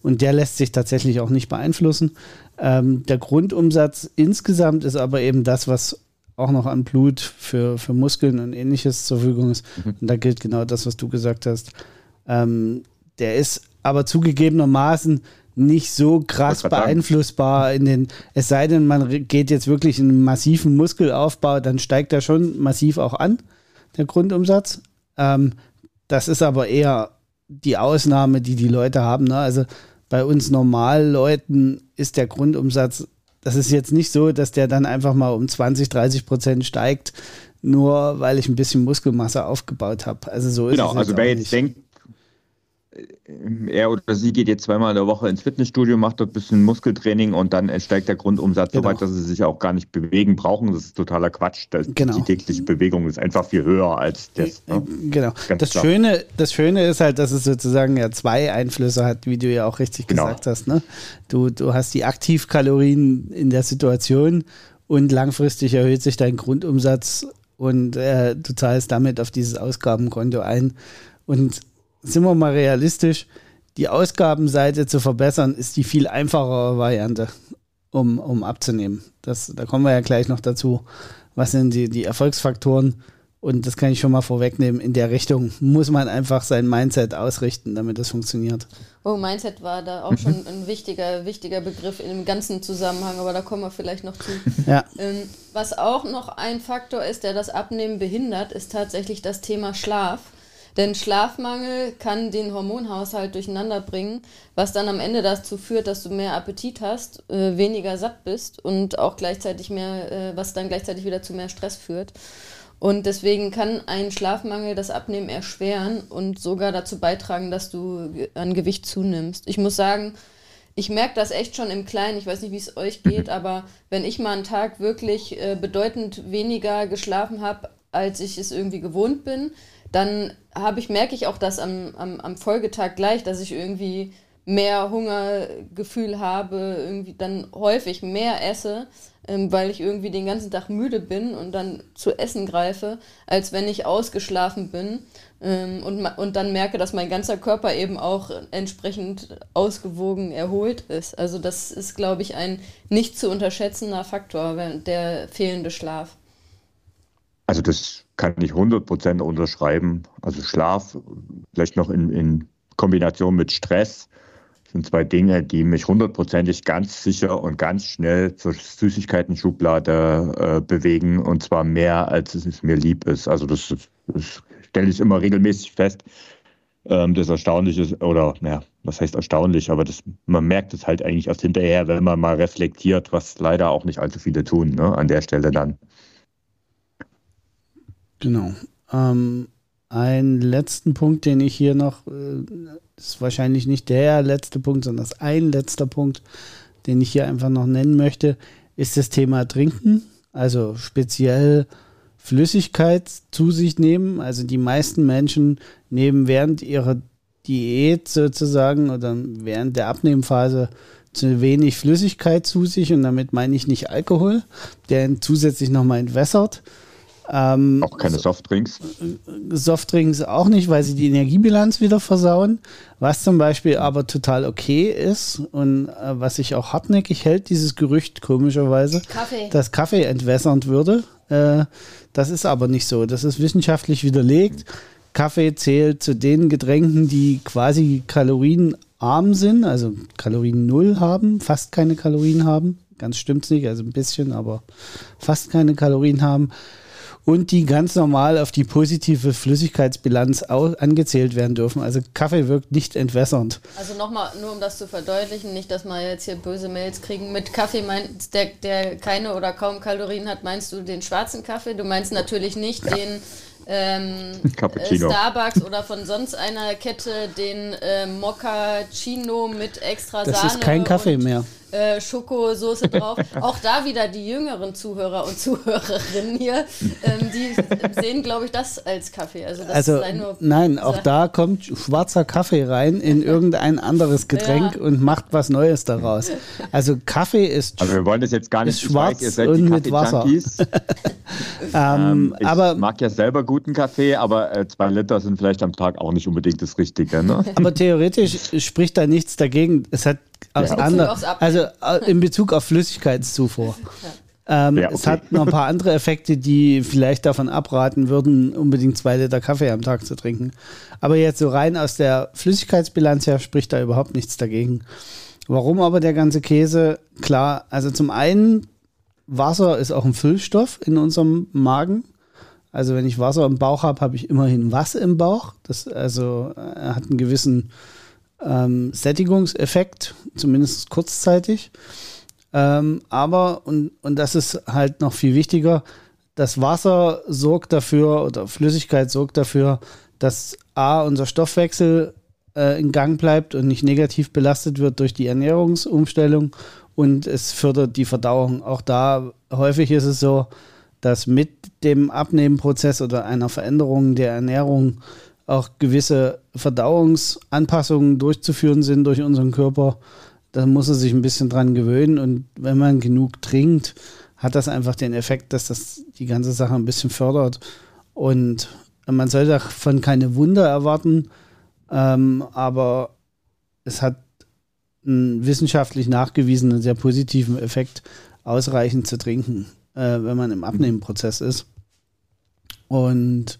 Und der lässt sich tatsächlich auch nicht beeinflussen. Ähm, der Grundumsatz insgesamt ist aber eben das, was auch noch an Blut für, für Muskeln und ähnliches zur Verfügung ist. Mhm. Und da gilt genau das, was du gesagt hast. Ähm, der ist aber zugegebenermaßen nicht so krass beeinflussbar in den, es sei denn, man geht jetzt wirklich in einen massiven Muskelaufbau, dann steigt er schon massiv auch an, der Grundumsatz. Ähm, das ist aber eher die Ausnahme, die die Leute haben. Ne? Also bei uns Normalleuten ist der Grundumsatz, das ist jetzt nicht so, dass der dann einfach mal um 20, 30 Prozent steigt, nur weil ich ein bisschen Muskelmasse aufgebaut habe. Also so genau, ist es. Genau, also wer jetzt denkt, er oder sie geht jetzt zweimal in der Woche ins Fitnessstudio, macht dort ein bisschen Muskeltraining und dann steigt der Grundumsatz genau. so weit, dass sie sich auch gar nicht bewegen brauchen. Das ist totaler Quatsch. Das, genau. Die tägliche Bewegung ist einfach viel höher als das. Ne? Genau. das Schöne, das Schöne ist halt, dass es sozusagen ja zwei Einflüsse hat, wie du ja auch richtig genau. gesagt hast. Ne? Du, du hast die Aktivkalorien in der Situation und langfristig erhöht sich dein Grundumsatz und äh, du zahlst damit auf dieses Ausgabenkonto ein. Und sind wir mal realistisch, die Ausgabenseite zu verbessern, ist die viel einfachere Variante, um, um abzunehmen. Das, da kommen wir ja gleich noch dazu. Was sind die, die Erfolgsfaktoren? Und das kann ich schon mal vorwegnehmen. In der Richtung muss man einfach sein Mindset ausrichten, damit das funktioniert. Oh, Mindset war da auch schon ein wichtiger, wichtiger Begriff in dem ganzen Zusammenhang, aber da kommen wir vielleicht noch zu. Ja. Ähm, was auch noch ein Faktor ist, der das Abnehmen behindert, ist tatsächlich das Thema Schlaf. Denn Schlafmangel kann den Hormonhaushalt durcheinander bringen, was dann am Ende dazu führt, dass du mehr Appetit hast, äh, weniger satt bist und auch gleichzeitig mehr, äh, was dann gleichzeitig wieder zu mehr Stress führt. Und deswegen kann ein Schlafmangel das Abnehmen erschweren und sogar dazu beitragen, dass du an Gewicht zunimmst. Ich muss sagen, ich merke das echt schon im Kleinen. Ich weiß nicht, wie es euch geht, aber wenn ich mal einen Tag wirklich äh, bedeutend weniger geschlafen habe als ich es irgendwie gewohnt bin, dann habe ich, merke ich auch das am, am, am Folgetag gleich, dass ich irgendwie mehr Hungergefühl habe, irgendwie dann häufig mehr esse, ähm, weil ich irgendwie den ganzen Tag müde bin und dann zu essen greife, als wenn ich ausgeschlafen bin ähm, und, und dann merke, dass mein ganzer Körper eben auch entsprechend ausgewogen erholt ist. Also das ist, glaube ich, ein nicht zu unterschätzender Faktor, der fehlende Schlaf. Also das kann ich 100% unterschreiben. Also Schlaf, vielleicht noch in, in Kombination mit Stress, sind zwei Dinge, die mich hundertprozentig ganz sicher und ganz schnell zur Süßigkeiten-Schublade äh, bewegen und zwar mehr, als es mir lieb ist. Also das, das stelle ich immer regelmäßig fest. Ähm, das Erstaunliche ist, oder ja, was heißt erstaunlich, aber das, man merkt es halt eigentlich erst hinterher, wenn man mal reflektiert, was leider auch nicht allzu viele tun, ne, an der Stelle dann. Genau. Ähm, einen letzten Punkt, den ich hier noch, äh, ist wahrscheinlich nicht der letzte Punkt, sondern das ein letzter Punkt, den ich hier einfach noch nennen möchte, ist das Thema Trinken. Also speziell Flüssigkeit zu sich nehmen. Also die meisten Menschen nehmen während ihrer Diät sozusagen oder während der Abnehmphase zu wenig Flüssigkeit zu sich und damit meine ich nicht Alkohol, der zusätzlich nochmal entwässert. Ähm, auch keine Softdrinks? Softdrinks auch nicht, weil sie die Energiebilanz wieder versauen. Was zum Beispiel aber total okay ist und äh, was sich auch hartnäckig hält, dieses Gerücht komischerweise, Kaffee. dass Kaffee entwässernd würde. Äh, das ist aber nicht so. Das ist wissenschaftlich widerlegt. Kaffee zählt zu den Getränken, die quasi kalorienarm sind, also Kalorien null haben, fast keine Kalorien haben. Ganz stimmt's nicht, also ein bisschen, aber fast keine Kalorien haben und die ganz normal auf die positive Flüssigkeitsbilanz angezählt werden dürfen. Also Kaffee wirkt nicht entwässernd. Also nochmal, nur um das zu verdeutlichen, nicht, dass wir jetzt hier böse Mails kriegen. Mit Kaffee, meinst, der, der keine oder kaum Kalorien hat, meinst du den schwarzen Kaffee? Du meinst natürlich nicht ja. den ähm, Starbucks oder von sonst einer Kette den äh, Moccacino mit extra das Sahne. Das ist kein Kaffee mehr äh, Schokosoße drauf. Auch da wieder die jüngeren Zuhörer und Zuhörerinnen hier, ähm, die sehen, glaube ich, das als Kaffee. Also, also nein, auch da kommt schwarzer Kaffee rein in irgendein anderes Getränk ja. und macht was Neues daraus. Also Kaffee ist Also wir wollen das jetzt gar nicht schwarz weiß, und mit Wasser. ähm, ähm, ich aber, mag ja selber guten Kaffee, aber äh, zwei Liter sind vielleicht am Tag auch nicht unbedingt das Richtige. Ne? Aber theoretisch spricht da nichts dagegen. Es hat aus ja. andere, also äh, in Bezug auf Flüssigkeitszufuhr. Ähm, ja, okay. Es hat noch ein paar andere Effekte, die vielleicht davon abraten würden, unbedingt zwei Liter Kaffee am Tag zu trinken. Aber jetzt so rein aus der Flüssigkeitsbilanz her spricht da überhaupt nichts dagegen. Warum aber der ganze Käse? Klar, also zum einen, Wasser ist auch ein Füllstoff in unserem Magen. Also wenn ich Wasser im Bauch habe, habe ich immerhin was im Bauch. Das also er hat einen gewissen ähm, Sättigungseffekt, zumindest kurzzeitig. Ähm, aber, und, und das ist halt noch viel wichtiger, das Wasser sorgt dafür oder Flüssigkeit sorgt dafür, dass A, unser Stoffwechsel äh, in Gang bleibt und nicht negativ belastet wird durch die Ernährungsumstellung und es fördert die Verdauung. Auch da häufig ist es so, dass mit dem Abnehmenprozess oder einer Veränderung der Ernährung auch gewisse Verdauungsanpassungen durchzuführen sind durch unseren Körper. Da muss er sich ein bisschen dran gewöhnen und wenn man genug trinkt, hat das einfach den Effekt, dass das die ganze Sache ein bisschen fördert. Und man soll davon keine Wunder erwarten, ähm, aber es hat einen wissenschaftlich nachgewiesenen, sehr positiven Effekt, ausreichend zu trinken, äh, wenn man im Abnehmenprozess ist. Und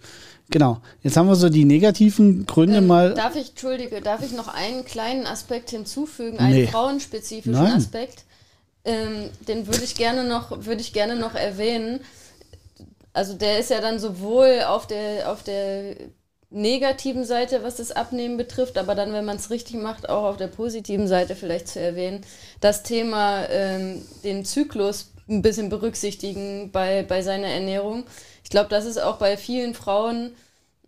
Genau. Jetzt haben wir so die negativen Gründe ähm, mal. Darf ich, Entschuldige, darf ich noch einen kleinen Aspekt hinzufügen, einen nee. frauenspezifischen Nein. Aspekt? Ähm, den würde ich gerne noch, würde ich gerne noch erwähnen. Also der ist ja dann sowohl auf der, auf der negativen Seite, was das Abnehmen betrifft, aber dann, wenn man es richtig macht, auch auf der positiven Seite vielleicht zu erwähnen. Das Thema ähm, den Zyklus ein bisschen berücksichtigen bei, bei seiner Ernährung. Ich glaube, das ist auch bei vielen Frauen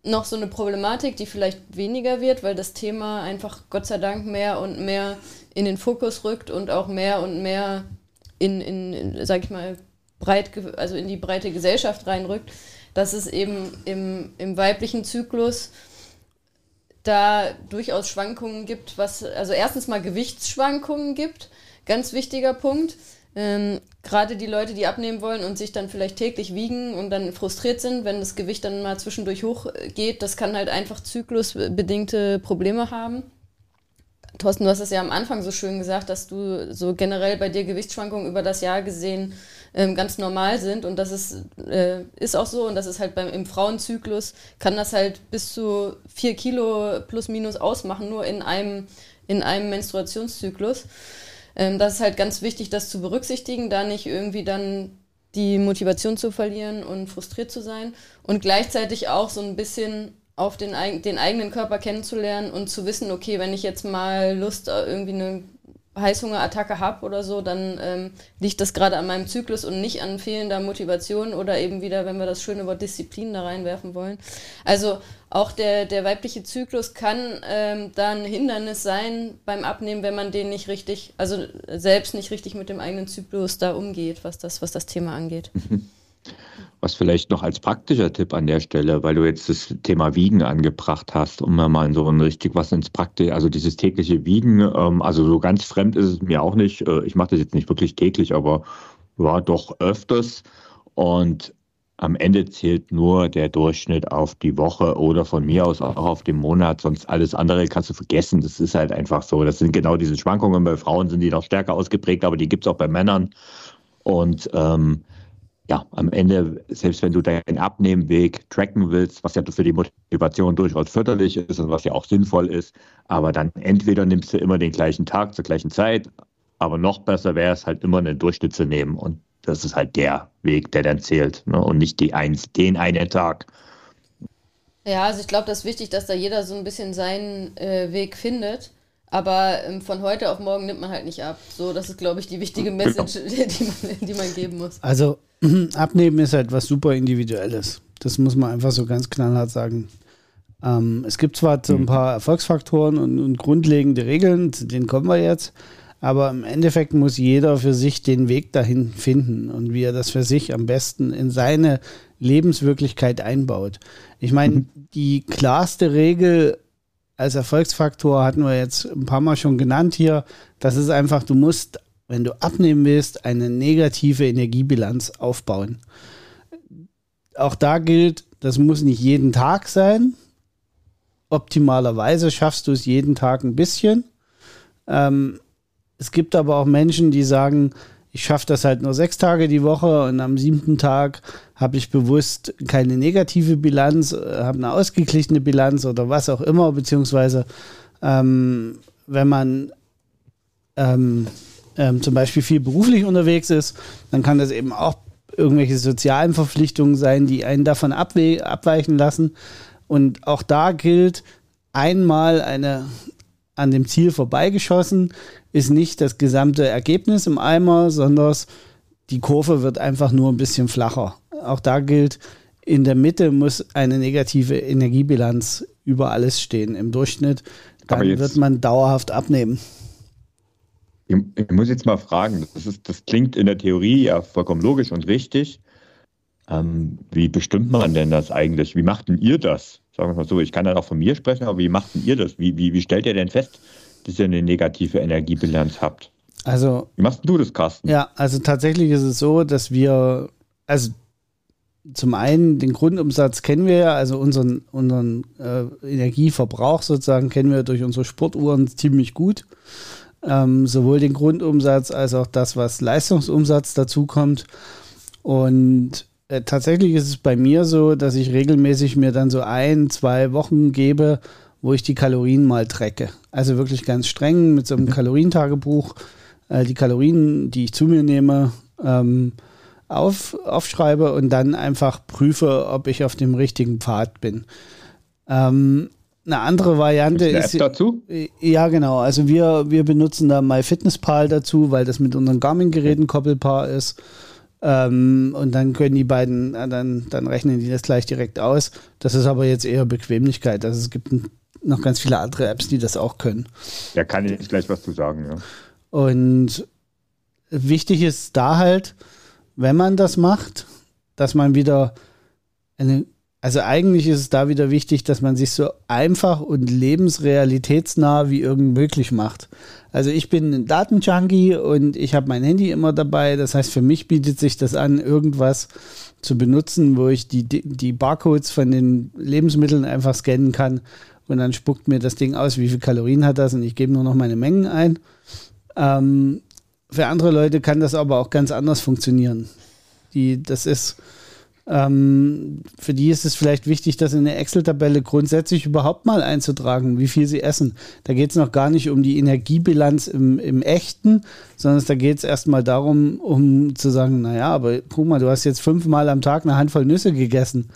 noch so eine Problematik, die vielleicht weniger wird, weil das Thema einfach Gott sei Dank mehr und mehr in den Fokus rückt und auch mehr und mehr in, in, in sag ich mal, breit, also in die breite Gesellschaft reinrückt dass es eben im, im weiblichen Zyklus da durchaus Schwankungen gibt, was, also erstens mal Gewichtsschwankungen gibt, ganz wichtiger Punkt. Ähm, Gerade die Leute, die abnehmen wollen und sich dann vielleicht täglich wiegen und dann frustriert sind, wenn das Gewicht dann mal zwischendurch hochgeht, das kann halt einfach zyklusbedingte Probleme haben. Thorsten, du hast es ja am Anfang so schön gesagt, dass du so generell bei dir Gewichtsschwankungen über das Jahr gesehen ähm, ganz normal sind und das ist, äh, ist auch so und das ist halt beim, im Frauenzyklus kann das halt bis zu vier Kilo plus minus ausmachen, nur in einem, in einem Menstruationszyklus. Ähm, das ist halt ganz wichtig, das zu berücksichtigen, da nicht irgendwie dann die Motivation zu verlieren und frustriert zu sein. Und gleichzeitig auch so ein bisschen auf den, den eigenen Körper kennenzulernen und zu wissen, okay, wenn ich jetzt mal Lust äh, irgendwie eine Heißhungerattacke habe oder so, dann ähm, liegt das gerade an meinem Zyklus und nicht an fehlender Motivation oder eben wieder, wenn wir das schöne Wort Disziplin da reinwerfen wollen. Also auch der, der weibliche Zyklus kann ähm, da ein Hindernis sein beim Abnehmen, wenn man den nicht richtig, also selbst nicht richtig mit dem eigenen Zyklus da umgeht, was das, was das Thema angeht. Was vielleicht noch als praktischer Tipp an der Stelle, weil du jetzt das Thema Wiegen angebracht hast, um mal so ein richtig was ins Praktische, also dieses tägliche Wiegen, ähm, also so ganz fremd ist es mir auch nicht. Äh, ich mache das jetzt nicht wirklich täglich, aber war doch öfters. Und am Ende zählt nur der Durchschnitt auf die Woche oder von mir aus auch auf den Monat, sonst alles andere kannst du vergessen. Das ist halt einfach so. Das sind genau diese Schwankungen. Bei Frauen sind die noch stärker ausgeprägt, aber die gibt es auch bei Männern. Und ähm, ja, am Ende, selbst wenn du deinen Abnehmweg tracken willst, was ja für die Motivation durchaus förderlich ist und was ja auch sinnvoll ist, aber dann entweder nimmst du immer den gleichen Tag zur gleichen Zeit, aber noch besser wäre es halt immer einen Durchschnitt zu nehmen und das ist halt der Weg, der dann zählt ne? und nicht die eins, den einen Tag. Ja, also ich glaube, das ist wichtig, dass da jeder so ein bisschen seinen äh, Weg findet. Aber ähm, von heute auf morgen nimmt man halt nicht ab. So, das ist, glaube ich, die wichtige genau. Message, die, man, die man geben muss. Also, abnehmen ist halt was super Individuelles. Das muss man einfach so ganz knallhart sagen. Ähm, es gibt zwar so ein mhm. paar Erfolgsfaktoren und, und grundlegende Regeln, zu denen kommen wir jetzt. Aber im Endeffekt muss jeder für sich den Weg dahin finden und wie er das für sich am besten in seine Lebenswirklichkeit einbaut. Ich meine, mhm. die klarste Regel als Erfolgsfaktor hatten wir jetzt ein paar Mal schon genannt hier. Das ist einfach, du musst, wenn du abnehmen willst, eine negative Energiebilanz aufbauen. Auch da gilt, das muss nicht jeden Tag sein. Optimalerweise schaffst du es jeden Tag ein bisschen. Ähm, es gibt aber auch Menschen, die sagen, ich schaffe das halt nur sechs Tage die Woche und am siebten Tag habe ich bewusst keine negative Bilanz, äh, habe eine ausgeglichene Bilanz oder was auch immer, beziehungsweise ähm, wenn man ähm, ähm, zum Beispiel viel beruflich unterwegs ist, dann kann das eben auch irgendwelche sozialen Verpflichtungen sein, die einen davon abweichen lassen. Und auch da gilt, einmal eine an dem Ziel vorbeigeschossen, ist nicht das gesamte Ergebnis im Eimer, sondern die Kurve wird einfach nur ein bisschen flacher. Auch da gilt, in der Mitte muss eine negative Energiebilanz über alles stehen im Durchschnitt. Dann wird man dauerhaft abnehmen. Ich, muss jetzt mal fragen, das, ist, das klingt in der Theorie ja vollkommen logisch und richtig. Ähm, wie bestimmt man denn das eigentlich? Wie macht denn ihr das? Sagen wir mal so, ich kann dann auch von mir sprechen, aber wie macht denn ihr das? Wie, wie, wie stellt ihr denn fest, dass ihr eine negative Energiebilanz habt? Also. Wie machst du das, Carsten? Ja, also tatsächlich ist es so, dass wir, also zum einen den Grundumsatz kennen wir ja, also unseren, unseren äh, Energieverbrauch sozusagen kennen wir durch unsere Sportuhren ziemlich gut. Ähm, sowohl den Grundumsatz als auch das, was Leistungsumsatz dazukommt. Und äh, tatsächlich ist es bei mir so, dass ich regelmäßig mir dann so ein, zwei Wochen gebe, wo ich die Kalorien mal trecke. Also wirklich ganz streng mit so einem mhm. Kalorientagebuch äh, die Kalorien, die ich zu mir nehme, ähm, auf, aufschreibe und dann einfach prüfe, ob ich auf dem richtigen Pfad bin. Ähm, eine andere Variante eine ist. App dazu? Ja, genau. Also wir, wir benutzen da MyFitnessPal dazu, weil das mit unseren Garmin-Geräten koppelbar ist. Ähm, und dann können die beiden, dann, dann rechnen die das gleich direkt aus. Das ist aber jetzt eher Bequemlichkeit. Also es gibt noch ganz viele andere Apps, die das auch können. Da kann ich gleich was zu sagen, ja. Und wichtig ist da halt, wenn man das macht, dass man wieder eine, also eigentlich ist es da wieder wichtig, dass man sich so einfach und lebensrealitätsnah wie irgend möglich macht. Also ich bin ein Datenjunkie und ich habe mein Handy immer dabei. Das heißt, für mich bietet sich das an, irgendwas zu benutzen, wo ich die, die Barcodes von den Lebensmitteln einfach scannen kann und dann spuckt mir das Ding aus, wie viel Kalorien hat das und ich gebe nur noch meine Mengen ein. Ähm, für andere Leute kann das aber auch ganz anders funktionieren. Die, das ist, ähm, für die ist es vielleicht wichtig, das in der Excel-Tabelle grundsätzlich überhaupt mal einzutragen, wie viel sie essen. Da geht es noch gar nicht um die Energiebilanz im, im Echten, sondern da geht es erstmal darum, um zu sagen, naja, aber guck mal, du hast jetzt fünfmal am Tag eine Handvoll Nüsse gegessen.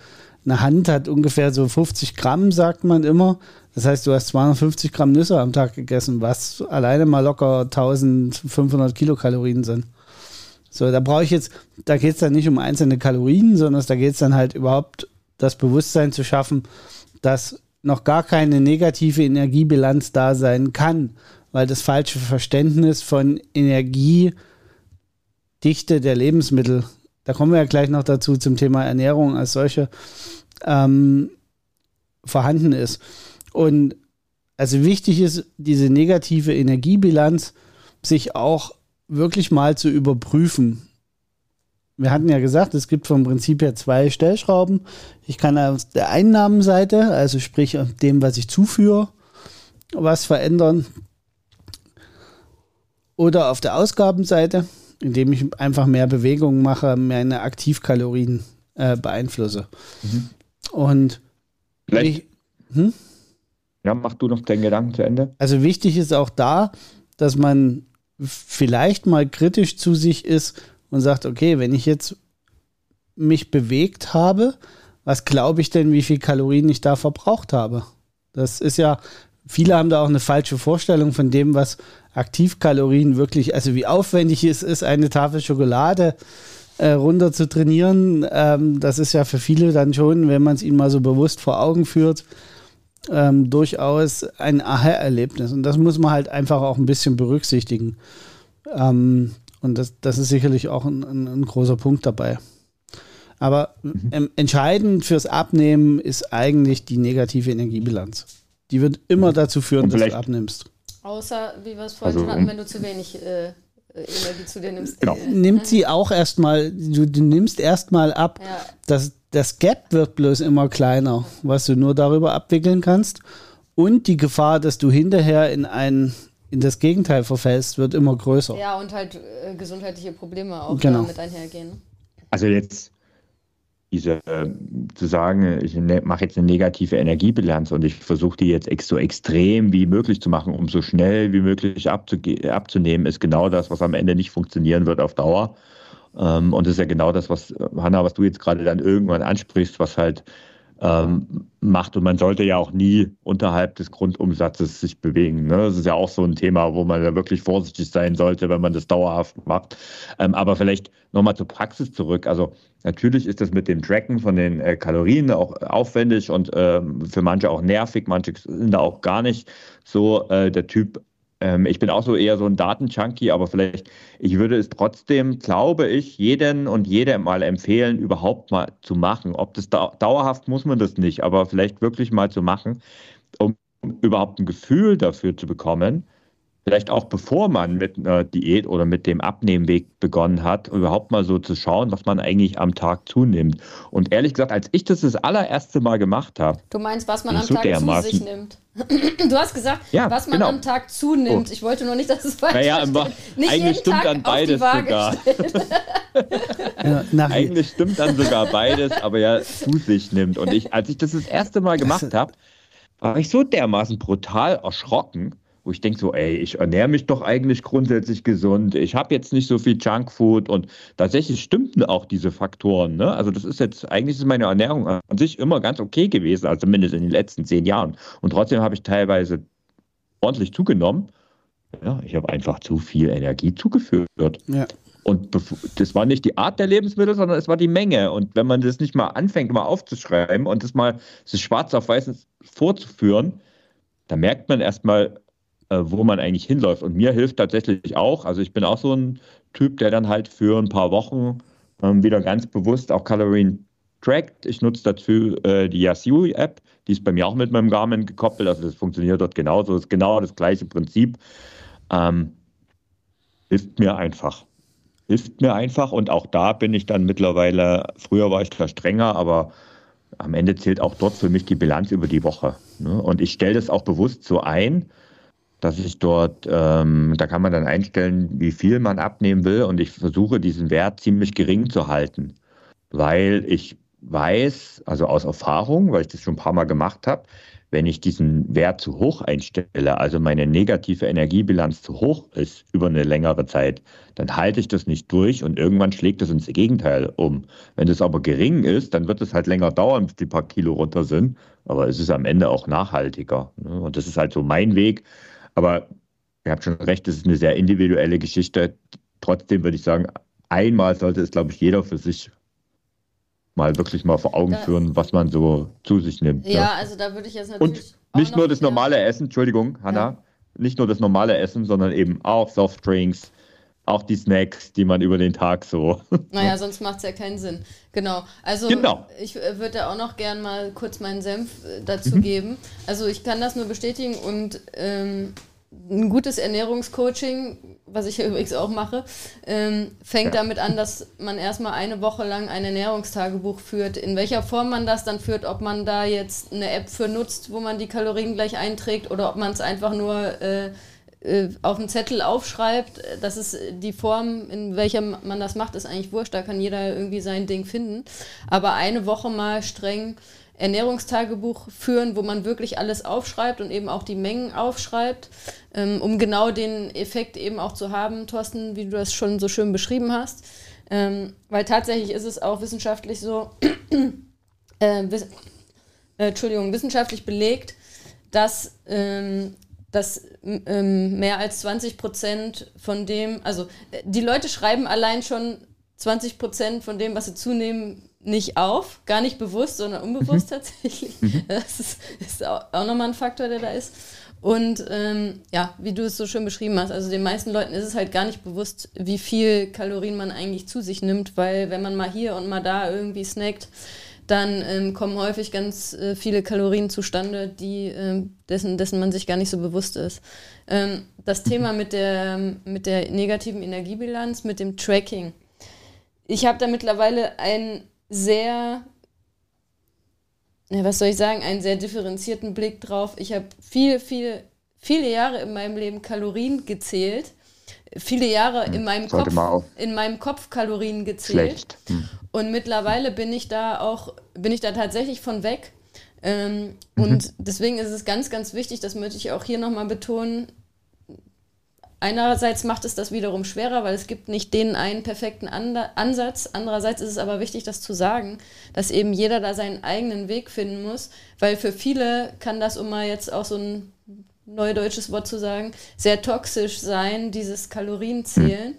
Eine Hand hat ungefähr so 50 Gramm, sagt man immer. Das heißt, du hast 250 Gramm Nüsse am Tag gegessen, was alleine mal locker 1500 Kilokalorien sind. So, da brauche ich jetzt, da geht es dann nicht um einzelne Kalorien, sondern da geht es dann halt überhaupt das Bewusstsein zu schaffen, dass noch gar keine negative Energiebilanz da sein kann, weil das falsche Verständnis von Energiedichte der Lebensmittel, da kommen wir ja gleich noch dazu zum Thema Ernährung als solche, ähm, vorhanden ist. Und also wichtig ist, diese negative Energiebilanz sich auch wirklich mal zu überprüfen. Wir hatten ja gesagt, es gibt vom Prinzip her zwei Stellschrauben. Ich kann auf der Einnahmenseite, also sprich dem, was ich zuführe, was verändern. Oder auf der Ausgabenseite, indem ich einfach mehr Bewegungen mache, meine Aktivkalorien äh, beeinflusse. Mhm. Und ich, hm? Ja, mach du noch deinen Gedanken zu Ende. Also wichtig ist auch da, dass man vielleicht mal kritisch zu sich ist und sagt, okay, wenn ich jetzt mich bewegt habe, was glaube ich denn, wie viel Kalorien ich da verbraucht habe? Das ist ja, viele haben da auch eine falsche Vorstellung von dem, was Aktivkalorien wirklich, also wie aufwendig es ist, eine Tafel Schokolade äh, runter zu trainieren. Ähm, das ist ja für viele dann schon, wenn man es ihnen mal so bewusst vor Augen führt, ähm, durchaus ein Aha-Erlebnis. Und das muss man halt einfach auch ein bisschen berücksichtigen. Ähm, und das, das ist sicherlich auch ein, ein, ein großer Punkt dabei. Aber mhm. ähm, entscheidend fürs Abnehmen ist eigentlich die negative Energiebilanz. Die wird immer mhm. dazu führen, dass du abnimmst. Außer, wie wir es vorhin also, hatten, wenn du zu wenig äh, Energie zu dir nimmst. Genau. Nimmt sie auch erstmal, du, du nimmst erstmal ab, ja. dass das Gap wird bloß immer kleiner, was du nur darüber abwickeln kannst. Und die Gefahr, dass du hinterher in ein in das Gegenteil verfällst, wird immer größer. Ja, und halt äh, gesundheitliche Probleme auch genau. damit einhergehen. Also jetzt diese äh, zu sagen, ich ne, mache jetzt eine negative Energiebilanz und ich versuche die jetzt so extrem wie möglich zu machen, um so schnell wie möglich abzunehmen, ist genau das, was am Ende nicht funktionieren wird auf Dauer. Ähm, und das ist ja genau das, was, Hanna, was du jetzt gerade dann irgendwann ansprichst, was halt ähm, macht. Und man sollte ja auch nie unterhalb des Grundumsatzes sich bewegen. Ne? Das ist ja auch so ein Thema, wo man ja wirklich vorsichtig sein sollte, wenn man das dauerhaft macht. Ähm, aber vielleicht nochmal zur Praxis zurück. Also natürlich ist das mit dem Tracken von den äh, Kalorien auch aufwendig und ähm, für manche auch nervig. Manche sind da auch gar nicht so äh, der Typ ähm, ich bin auch so eher so ein Datenjunkie, aber vielleicht, ich würde es trotzdem, glaube ich, jeden und jede mal empfehlen, überhaupt mal zu machen. Ob das dauerhaft muss man das nicht, aber vielleicht wirklich mal zu machen, um überhaupt ein Gefühl dafür zu bekommen, vielleicht auch bevor man mit einer Diät oder mit dem Abnehmweg begonnen hat, überhaupt mal so zu schauen, was man eigentlich am Tag zunimmt. Und ehrlich gesagt, als ich das das allererste Mal gemacht habe. Du meinst, was man am so Tag zu sich nimmt? Du hast gesagt, ja, was man genau. am Tag zunimmt. Oh. Ich wollte nur nicht, dass es falsch naja, Nicht Eigentlich stimmt Tag dann beides sogar. ja, eigentlich stimmt dann sogar beides, aber ja, zu sich nimmt. Und ich, als ich das das erste Mal gemacht habe, war ich so dermaßen brutal erschrocken, wo ich denke so, ey, ich ernähre mich doch eigentlich grundsätzlich gesund, ich habe jetzt nicht so viel Junkfood und tatsächlich stimmten auch diese Faktoren. Ne? Also das ist jetzt, eigentlich ist meine Ernährung an sich immer ganz okay gewesen, also zumindest in den letzten zehn Jahren. Und trotzdem habe ich teilweise ordentlich zugenommen. Ja, ich habe einfach zu viel Energie zugeführt. Ja. Und das war nicht die Art der Lebensmittel, sondern es war die Menge. Und wenn man das nicht mal anfängt, mal aufzuschreiben und das mal das schwarz auf weiß vorzuführen, dann merkt man erstmal, wo man eigentlich hinläuft. Und mir hilft tatsächlich auch, also ich bin auch so ein Typ, der dann halt für ein paar Wochen ähm, wieder ganz bewusst auch Kalorien trackt. Ich nutze dazu äh, die Yasui-App, die ist bei mir auch mit meinem Garmin gekoppelt, also das funktioniert dort genauso, das ist genau das gleiche Prinzip. Ähm, hilft mir einfach. Hilft mir einfach und auch da bin ich dann mittlerweile, früher war ich da strenger, aber am Ende zählt auch dort für mich die Bilanz über die Woche. Ne? Und ich stelle das auch bewusst so ein, dass ich dort, ähm, da kann man dann einstellen, wie viel man abnehmen will und ich versuche diesen Wert ziemlich gering zu halten, weil ich weiß, also aus Erfahrung, weil ich das schon ein paar Mal gemacht habe, wenn ich diesen Wert zu hoch einstelle, also meine negative Energiebilanz zu hoch ist über eine längere Zeit, dann halte ich das nicht durch und irgendwann schlägt es ins Gegenteil um. Wenn es aber gering ist, dann wird es halt länger dauern, bis die paar Kilo runter sind, aber es ist am Ende auch nachhaltiger. Ne? Und das ist halt so mein Weg, aber ihr habt schon recht, es ist eine sehr individuelle Geschichte. Trotzdem würde ich sagen, einmal sollte es, glaube ich, jeder für sich mal wirklich mal vor Augen da, führen, was man so zu sich nimmt. Ja, ja. also da würde ich jetzt natürlich. Und nicht nur das normale Essen, Entschuldigung, Hanna, ja. nicht nur das normale Essen, sondern eben auch Softdrinks, auch die Snacks, die man über den Tag so. Naja, sonst macht es ja keinen Sinn. Genau. Also genau. ich äh, würde da auch noch gern mal kurz meinen Senf äh, dazu mhm. geben. Also ich kann das nur bestätigen und ähm, ein gutes Ernährungscoaching, was ich ja übrigens auch mache, ähm, fängt ja. damit an, dass man erstmal eine Woche lang ein Ernährungstagebuch führt. In welcher Form man das dann führt, ob man da jetzt eine App für nutzt, wo man die Kalorien gleich einträgt oder ob man es einfach nur äh, auf einen Zettel aufschreibt, das ist die Form, in welcher man das macht, ist eigentlich wurscht, da kann jeder irgendwie sein Ding finden. Aber eine Woche mal streng Ernährungstagebuch führen, wo man wirklich alles aufschreibt und eben auch die Mengen aufschreibt, ähm, um genau den Effekt eben auch zu haben, Thorsten, wie du das schon so schön beschrieben hast. Ähm, weil tatsächlich ist es auch wissenschaftlich so, äh, wiss äh, Entschuldigung, wissenschaftlich belegt, dass ähm, dass ähm, mehr als 20 Prozent von dem, also äh, die Leute schreiben allein schon 20 Prozent von dem, was sie zunehmen, nicht auf, gar nicht bewusst, sondern unbewusst mhm. tatsächlich. Mhm. Das ist, ist auch, auch nochmal ein Faktor, der da ist. Und ähm, ja, wie du es so schön beschrieben hast, also den meisten Leuten ist es halt gar nicht bewusst, wie viel Kalorien man eigentlich zu sich nimmt, weil wenn man mal hier und mal da irgendwie snackt, dann ähm, kommen häufig ganz äh, viele Kalorien zustande, die, äh, dessen, dessen man sich gar nicht so bewusst ist. Ähm, das Thema mit der, mit der negativen Energiebilanz, mit dem Tracking. Ich habe da mittlerweile einen sehr, ja, was soll ich sagen, einen sehr differenzierten Blick drauf. Ich habe viele, viele, viele Jahre in meinem Leben Kalorien gezählt viele Jahre hm, in meinem Kopf in meinem Kopf Kalorien gezählt. Hm. und mittlerweile bin ich da auch bin ich da tatsächlich von weg ähm, mhm. und deswegen ist es ganz ganz wichtig das möchte ich auch hier nochmal betonen einerseits macht es das wiederum schwerer weil es gibt nicht den einen perfekten Ansatz andererseits ist es aber wichtig das zu sagen dass eben jeder da seinen eigenen Weg finden muss weil für viele kann das um mal jetzt auch so ein neudeutsches Wort zu sagen, sehr toxisch sein, dieses Kalorienzählen.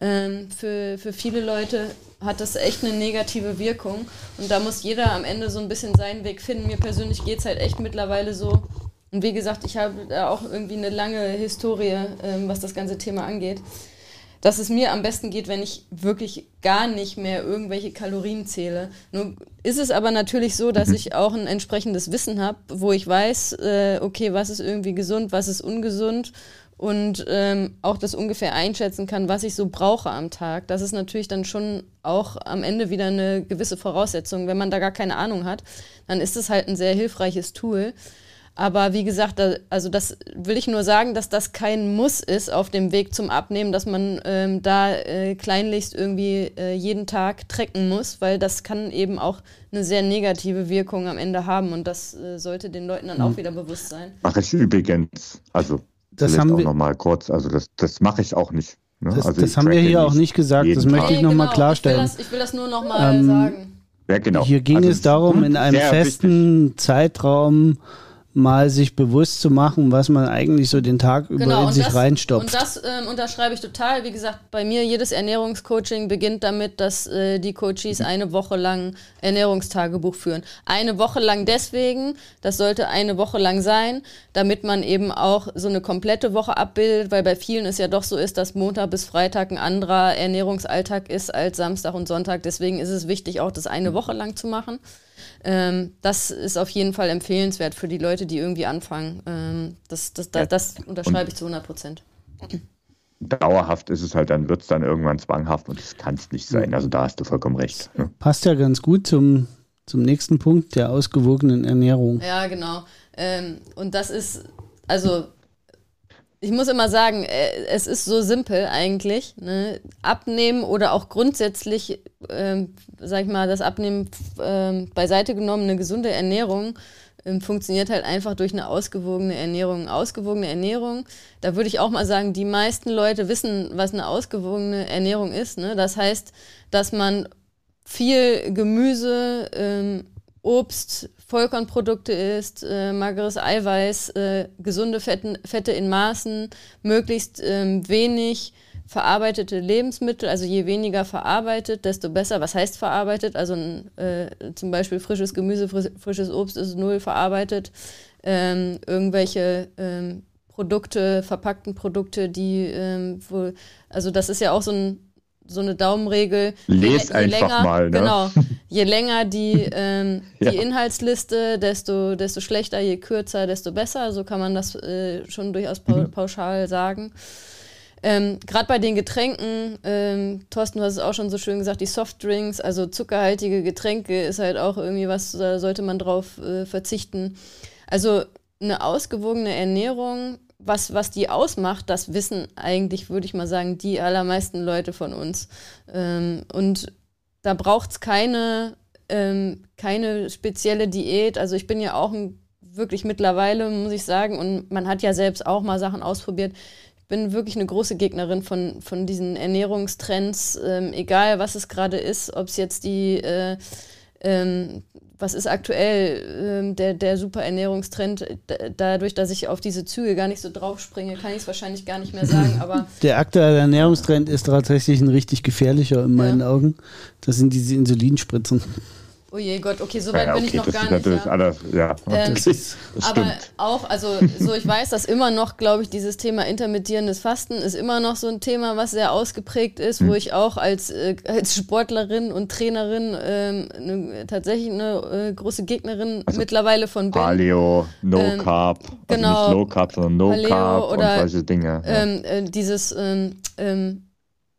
Ähm, für, für viele Leute hat das echt eine negative Wirkung. Und da muss jeder am Ende so ein bisschen seinen Weg finden. Mir persönlich geht es halt echt mittlerweile so. Und wie gesagt, ich habe da auch irgendwie eine lange Historie, ähm, was das ganze Thema angeht dass es mir am besten geht, wenn ich wirklich gar nicht mehr irgendwelche Kalorien zähle. Nun ist es aber natürlich so, dass mhm. ich auch ein entsprechendes Wissen habe, wo ich weiß, äh, okay, was ist irgendwie gesund, was ist ungesund und ähm, auch das ungefähr einschätzen kann, was ich so brauche am Tag. Das ist natürlich dann schon auch am Ende wieder eine gewisse Voraussetzung. Wenn man da gar keine Ahnung hat, dann ist es halt ein sehr hilfreiches Tool. Aber wie gesagt, da, also das will ich nur sagen, dass das kein Muss ist auf dem Weg zum Abnehmen, dass man ähm, da äh, kleinlichst irgendwie äh, jeden Tag trecken muss, weil das kann eben auch eine sehr negative Wirkung am Ende haben und das äh, sollte den Leuten dann auch hm. wieder bewusst sein. Mache ich übrigens, also das haben wir nochmal kurz, also das, das mache ich auch nicht. Ne? Das, also das haben wir hier auch nicht gesagt, das möchte ich nochmal genau. klarstellen. Ich will, das, ich will das nur nochmal ähm, sagen. Ja, genau. Hier ging also es darum, in einem festen wichtig. Zeitraum mal sich bewusst zu machen, was man eigentlich so den Tag über Genau, in sich das, reinstopft. und das ähm, unterschreibe ich total. Wie gesagt, bei mir jedes Ernährungscoaching beginnt damit, dass äh, die Coaches eine Woche lang Ernährungstagebuch führen. Eine Woche lang deswegen, das sollte eine Woche lang sein, damit man eben auch so eine komplette Woche abbildet, weil bei vielen es ja doch so ist, dass Montag bis Freitag ein anderer Ernährungsalltag ist als Samstag und Sonntag. Deswegen ist es wichtig, auch das eine Woche lang zu machen. Ähm, das ist auf jeden Fall empfehlenswert für die Leute, die irgendwie anfangen. Ähm, das, das, das, das unterschreibe ich zu 100 Prozent. Dauerhaft ist es halt, dann wird es dann irgendwann zwanghaft und das kann es nicht sein. Also da hast du vollkommen recht. ne? Passt ja ganz gut zum, zum nächsten Punkt der ausgewogenen Ernährung. Ja, genau. Ähm, und das ist, also, ich muss immer sagen, äh, es ist so simpel eigentlich. Ne? Abnehmen oder auch grundsätzlich, ähm, sag ich mal, das Abnehmen ähm, beiseite genommen, eine gesunde Ernährung ähm, funktioniert halt einfach durch eine ausgewogene Ernährung. Ausgewogene Ernährung, da würde ich auch mal sagen, die meisten Leute wissen, was eine ausgewogene Ernährung ist. Ne? Das heißt, dass man viel Gemüse, ähm, Obst, Vollkornprodukte isst, äh, mageres Eiweiß, äh, gesunde Fetten, Fette in Maßen, möglichst ähm, wenig verarbeitete Lebensmittel, also je weniger verarbeitet, desto besser. Was heißt verarbeitet? Also äh, zum Beispiel frisches Gemüse, frisch, frisches Obst ist null verarbeitet. Ähm, irgendwelche ähm, Produkte, verpackten Produkte, die ähm, wohl, also das ist ja auch so ein so eine Daumenregel. Lest einfach mal, ne? Genau. Je länger die, ähm, Ja. die Inhaltsliste, desto, desto schlechter, je kürzer, desto besser. So kann man das äh, schon durchaus pau Mhm. pauschal sagen. Ähm, Gerade bei den Getränken, ähm, Thorsten, du hast es auch schon so schön gesagt, die Softdrinks, also zuckerhaltige Getränke ist halt auch irgendwie was, da sollte man drauf äh, verzichten. Also eine ausgewogene Ernährung, was, was die ausmacht, das wissen eigentlich, würde ich mal sagen, die allermeisten Leute von uns. Ähm, und da braucht es keine, ähm, keine spezielle Diät. Also ich bin ja auch ein, wirklich mittlerweile, muss ich sagen, und man hat ja selbst auch mal Sachen ausprobiert. Ich bin wirklich eine große Gegnerin von, von diesen Ernährungstrends, ähm, egal was es gerade ist, ob es jetzt die, äh, ähm, was ist aktuell ähm, der, der super Ernährungstrend, da, dadurch, dass ich auf diese Züge gar nicht so draufspringe, kann ich es wahrscheinlich gar nicht mehr sagen, aber Der aktuelle Ernährungstrend ist tatsächlich ein richtig gefährlicher in meinen Ja. Augen. Das sind diese Insulinspritzen. Oh je Gott, okay, so weit Ja, bin ich okay, noch gar nicht. Ja. alles, ja. Ähm, das, ist, das Aber stimmt. auch, also so ich weiß, dass immer noch, glaube ich, dieses Thema intermittierendes Fasten ist immer noch so ein Thema, was sehr ausgeprägt ist, Hm. wo ich auch als, äh, als Sportlerin und Trainerin ähm, ne, tatsächlich eine äh, große Gegnerin mittlerweile von bin. Paleo, No ähm, Carb, genau. also nicht Low Carb, sondern No Paleo Carb oder, und solche Dinge. ja. ähm, äh, dieses ähm,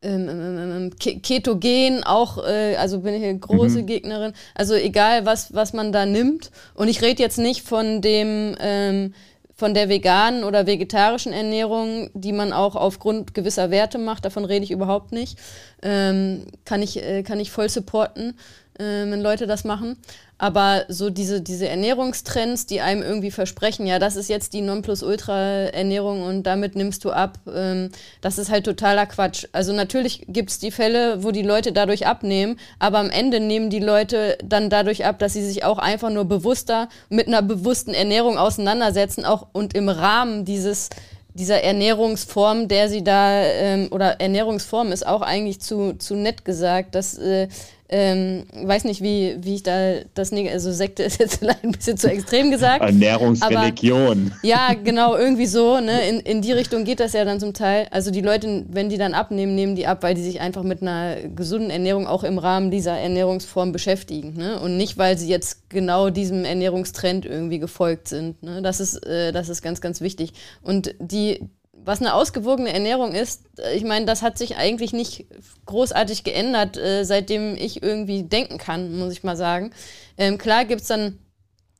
ähm, Ke- Ketogen auch, äh, also bin ich eine große Mhm. Gegnerin. Also egal, was, was man da nimmt. Und ich rede jetzt nicht von dem, ähm, von der veganen oder vegetarischen Ernährung, die man auch aufgrund gewisser Werte macht. Davon rede ich überhaupt nicht. Ähm, kann, ich, äh, kann ich voll supporten, äh, wenn Leute das machen. Aber so diese, diese Ernährungstrends, die einem irgendwie versprechen, ja, das ist jetzt die Nonplusultra-Ernährung und damit nimmst du ab, ähm, das ist halt totaler Quatsch. Also natürlich gibt es die Fälle, wo die Leute dadurch abnehmen, aber am Ende nehmen die Leute dann dadurch ab, dass sie sich auch einfach nur bewusster mit einer bewussten Ernährung auseinandersetzen, auch und im Rahmen dieses dieser Ernährungsform, der sie da, ähm, oder Ernährungsform ist auch eigentlich zu, zu nett gesagt, dass, äh, ähm, weiß nicht, wie, wie ich da das, also Sekte ist jetzt vielleicht ein bisschen zu extrem gesagt. Ernährungsreligion. Ja, genau, irgendwie so, ne? In, in die Richtung geht das ja dann zum Teil. Also die Leute, wenn die dann abnehmen, nehmen die ab, weil die sich einfach mit einer gesunden Ernährung auch im Rahmen dieser Ernährungsform beschäftigen, ne? Und nicht, weil sie jetzt genau diesem Ernährungstrend irgendwie gefolgt sind. Ne? Das ist, äh, das ist ganz, ganz wichtig. Und die, was eine ausgewogene Ernährung ist, äh, ich meine, das hat sich eigentlich nicht großartig geändert, äh, seitdem ich irgendwie denken kann, muss ich mal sagen. Ähm, klar gibt's dann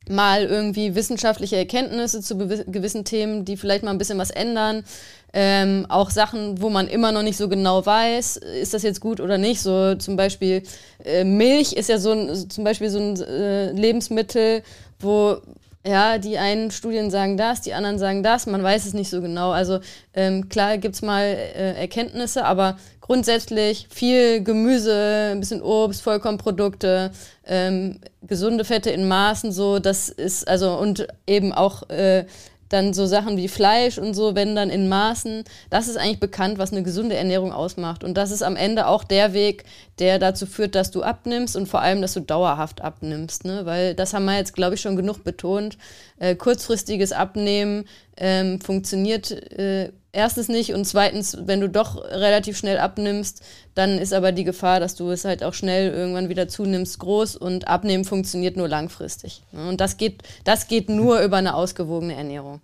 mal irgendwie wissenschaftliche Erkenntnisse zu gewissen Themen, die vielleicht mal ein bisschen was ändern. Ähm, auch Sachen, wo man immer noch nicht so genau weiß, ist das jetzt gut oder nicht. So zum Beispiel äh, Milch ist ja so ein, zum Beispiel so ein äh, Lebensmittel, wo ja, die einen Studien sagen das, die anderen sagen das, man weiß es nicht so genau. Also ähm, klar gibt es mal äh, Erkenntnisse, aber grundsätzlich viel Gemüse, ein bisschen Obst, Vollkornprodukte, ähm, gesunde Fette in Maßen, so, das ist, also und eben auch äh, dann so Sachen wie Fleisch und so, wenn dann in Maßen, das ist eigentlich bekannt, was eine gesunde Ernährung ausmacht. Und das ist am Ende auch der Weg, der dazu führt, dass du abnimmst und vor allem, dass du dauerhaft abnimmst. Ne? Weil das haben wir jetzt, glaube ich, schon genug betont. Äh, kurzfristiges Abnehmen ähm, funktioniert äh, erstens nicht und zweitens, wenn du doch relativ schnell abnimmst, dann ist aber die Gefahr, dass du es halt auch schnell irgendwann wieder zunimmst, groß und Abnehmen funktioniert nur langfristig. Und das geht, das geht nur über eine ausgewogene Ernährung.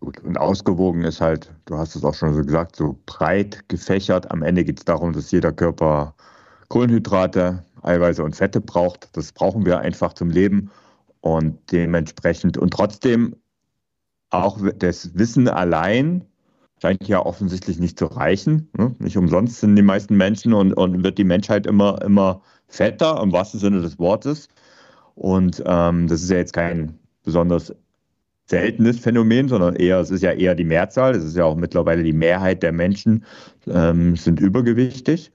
Gut, und ausgewogen ist halt, du hast es auch schon so gesagt, so breit gefächert. Am Ende geht es darum, dass jeder Körper Kohlenhydrate, Eiweiße und Fette braucht. Das brauchen wir einfach zum Leben. Und dementsprechend und trotzdem auch das Wissen allein scheint ja offensichtlich nicht zu reichen. Ne? Nicht umsonst sind die meisten Menschen und, und wird die Menschheit immer, immer fetter, im wahrsten Sinne des Wortes. Und ähm, das ist ja jetzt kein besonders seltenes Phänomen, sondern eher, es ist ja eher die Mehrzahl. Es ist ja auch mittlerweile die Mehrheit der Menschen ähm, sind übergewichtig.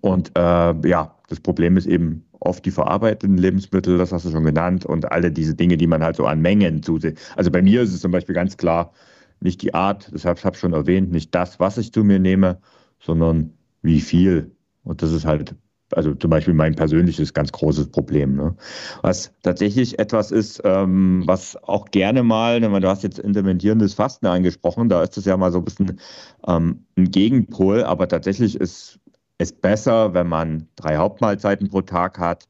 Und äh, ja, das Problem ist eben oft die verarbeiteten Lebensmittel, das hast du schon genannt, und alle diese Dinge, die man halt so an Mengen zusieht. Also bei mir ist es zum Beispiel ganz klar nicht die Art, deshalb habe ich schon erwähnt, nicht das, was ich zu mir nehme, sondern wie viel. Und das ist halt, also zum Beispiel mein persönliches ganz großes Problem. Ne? Was tatsächlich etwas ist, ähm, was auch gerne mal, du hast jetzt interventierendes Fasten angesprochen, da ist es ja mal so ein bisschen ähm, ein Gegenpol, aber tatsächlich ist ist besser, wenn man drei Hauptmahlzeiten pro Tag hat,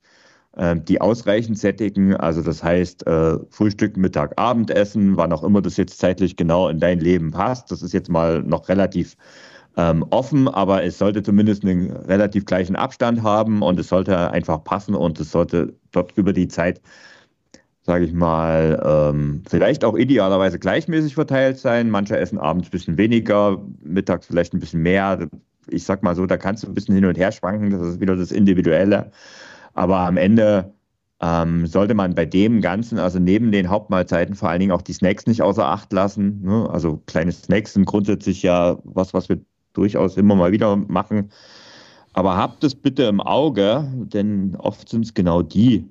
ähm, die ausreichend sättigen. Also das heißt äh, Frühstück, Mittag, Abendessen, wann auch immer das jetzt zeitlich genau in dein Leben passt. Das ist jetzt mal noch relativ ähm, offen, aber es sollte zumindest einen relativ gleichen Abstand haben und es sollte einfach passen und es sollte dort über die Zeit sage ich mal, ähm, vielleicht auch idealerweise gleichmäßig verteilt sein. Manche essen abends ein bisschen weniger, mittags vielleicht ein bisschen mehr ich sag mal so, da kannst du ein bisschen hin und her schwanken, das ist wieder das Individuelle. Aber am Ende ähm, sollte man bei dem Ganzen, also neben den Hauptmahlzeiten, vor allen Dingen auch die Snacks nicht außer Acht lassen. Ne? Also kleine Snacks sind grundsätzlich ja was, was wir durchaus immer mal wieder machen. Aber habt es bitte im Auge, denn oft sind es genau die,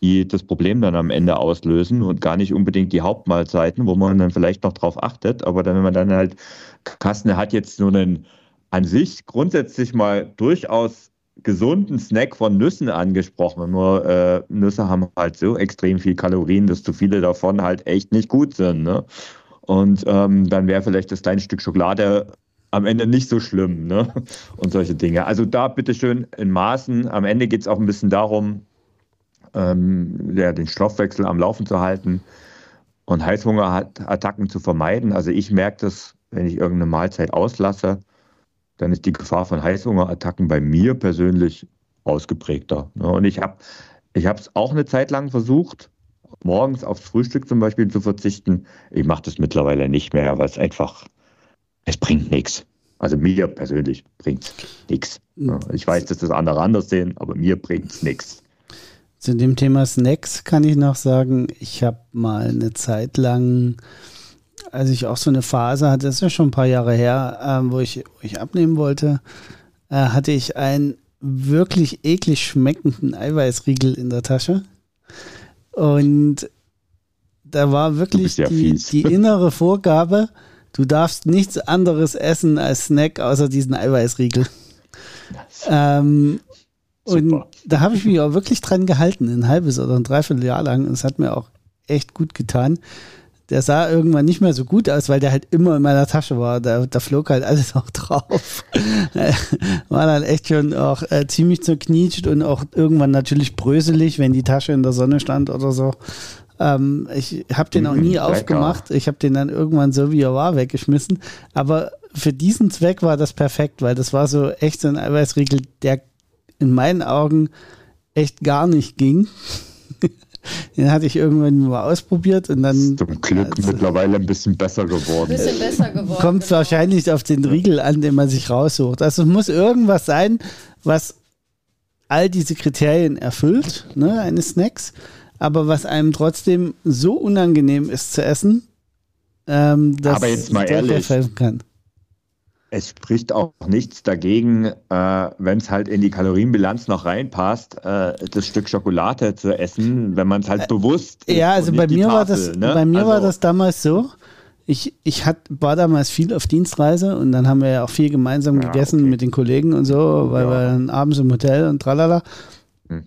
die das Problem dann am Ende auslösen und gar nicht unbedingt die Hauptmahlzeiten, wo man dann vielleicht noch drauf achtet. Aber dann, wenn man dann halt, Kasten hat jetzt nur einen an sich grundsätzlich mal durchaus gesunden Snack von Nüssen angesprochen. Nur äh, Nüsse haben halt so extrem viel Kalorien, dass zu viele davon halt echt nicht gut sind. Ne? Und ähm, dann wäre vielleicht das kleine Stück Schokolade am Ende nicht so schlimm. Ne? Und solche Dinge. Also da bitteschön in Maßen. Am Ende geht es auch ein bisschen darum, ähm, ja, den Stoffwechsel am Laufen zu halten und Heißhungerattacken zu vermeiden. Also ich merke das, wenn ich irgendeine Mahlzeit auslasse, dann ist die Gefahr von Heißhungerattacken bei mir persönlich ausgeprägter. Und ich habe ich es auch eine Zeit lang versucht, morgens aufs Frühstück zum Beispiel zu verzichten. Ich mache das mittlerweile nicht mehr, weil es einfach, es bringt nichts. Also mir persönlich bringt es nichts. Ich weiß, dass das andere anders sehen, aber mir bringt es nichts. Zu dem Thema Snacks kann ich noch sagen, ich habe mal eine Zeit lang als ich auch so eine Phase hatte, das ist ja schon ein paar Jahre her, äh, wo, ich, wo ich abnehmen wollte, äh, hatte ich einen wirklich eklig schmeckenden Eiweißriegel in der Tasche. Und da war wirklich die, die, innere Vorgabe, du darfst nichts anderes essen als Snack außer diesen Eiweißriegel. Ähm, und da habe ich mich auch wirklich dran gehalten, ein halbes oder ein Dreivierteljahr lang. Und es hat mir auch echt gut getan der sah irgendwann nicht mehr so gut aus, weil der halt immer in meiner Tasche war. Da, da flog halt alles auch drauf. war dann echt schon auch äh, ziemlich zerknietscht und auch irgendwann natürlich bröselig, wenn die Tasche in der Sonne stand oder so. Ähm, ich habe den auch nie Lecker. aufgemacht. Ich habe den dann irgendwann so wie er war weggeschmissen. Aber für diesen Zweck war das perfekt, weil das war so echt so ein Eiweißriegel, der in meinen Augen echt gar nicht ging. Den hatte ich irgendwann mal ausprobiert und dann. Zum Glück also, mittlerweile ein bisschen besser geworden. Ein bisschen besser geworden. Kommt genau. wahrscheinlich auf den Riegel an, den man sich raussucht. Also es muss irgendwas sein, was all diese Kriterien erfüllt, ne, eines Snacks. aber was einem trotzdem so unangenehm ist zu essen, ähm, dass Aber jetzt mal ehrlich. helfen kann. Es spricht auch nichts dagegen, äh, wenn es halt in die Kalorienbilanz noch reinpasst, äh, das Stück Schokolade zu essen, wenn man es halt bewusst isst Ja, also bei mir war Tafel, das, ne? bei mir war Also, das damals so. Ich, ich hat, war damals viel auf Dienstreise und dann haben wir ja auch viel gemeinsam Ja, gegessen okay. mit den Kollegen und so, weil Ja. wir dann abends im Hotel und tralala. Hm.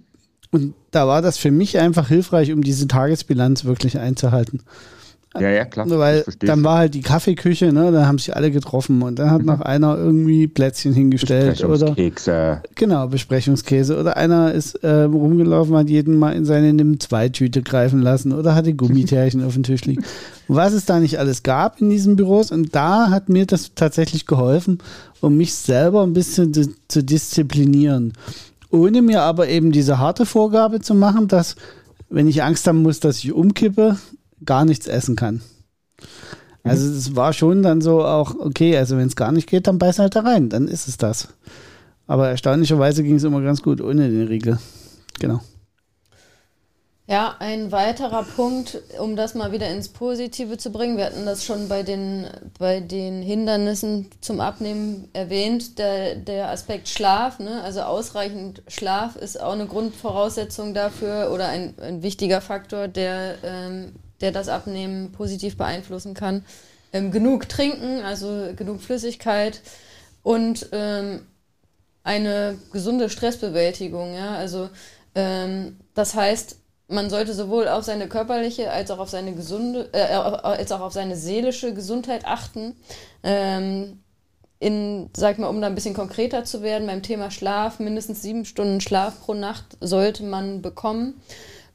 Und da war das für mich einfach hilfreich, um diese Tagesbilanz wirklich einzuhalten. Ja, ja, klar. Weil dann war halt die Kaffeeküche, ne, da haben sich alle getroffen und dann hat noch einer irgendwie Plätzchen hingestellt oder genau, Besprechungskäse oder einer ist äh, rumgelaufen, hat jeden mal in seine Nimm-2-Tüte greifen lassen oder hatte Gummitärchen auf dem Tisch liegen. Und was es da nicht alles gab in diesen Büros und da hat mir das tatsächlich geholfen, um mich selber ein bisschen zu, zu disziplinieren. Ohne mir aber eben diese harte Vorgabe zu machen, dass wenn ich Angst haben muss, dass ich umkippe, gar nichts essen kann. Also es war schon dann so auch, okay, also wenn es gar nicht geht, dann beiß halt da rein, dann ist es das. Aber erstaunlicherweise ging es immer ganz gut ohne den Riegel. Genau. Ja, ein weiterer Punkt, um das mal wieder ins Positive zu bringen. Wir hatten das schon bei den, bei den Hindernissen zum Abnehmen erwähnt. Der, der Aspekt Schlaf, ne? also ausreichend Schlaf ist auch eine Grundvoraussetzung dafür oder ein, ein wichtiger Faktor, der, ähm, der das Abnehmen positiv beeinflussen kann. Ähm, genug trinken, also genug Flüssigkeit und ähm, eine gesunde Stressbewältigung. Ja? Also ähm, das heißt, man sollte sowohl auf seine körperliche als auch auf seine gesunde, äh, als auch auf seine seelische Gesundheit achten. Ähm, in, sag mal, um da ein bisschen konkreter zu werden, beim Thema Schlaf, mindestens sieben Stunden Schlaf pro Nacht sollte man bekommen.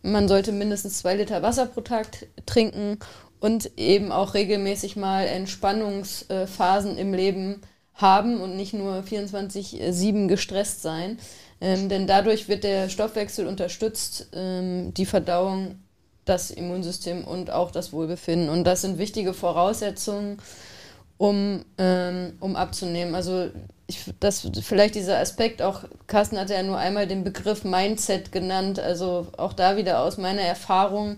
Man sollte mindestens zwei Liter Wasser pro Tag trinken und eben auch regelmäßig mal Entspannungsphasen im Leben haben und nicht nur 24-7 gestresst sein. Ähm, denn dadurch wird der Stoffwechsel unterstützt, ähm, die Verdauung, das Immunsystem und auch das Wohlbefinden. Und das sind wichtige Voraussetzungen, um, ähm, um abzunehmen. Also ich, das vielleicht dieser Aspekt, auch Carsten hatte ja nur einmal den Begriff Mindset genannt, also auch da wieder aus meiner Erfahrung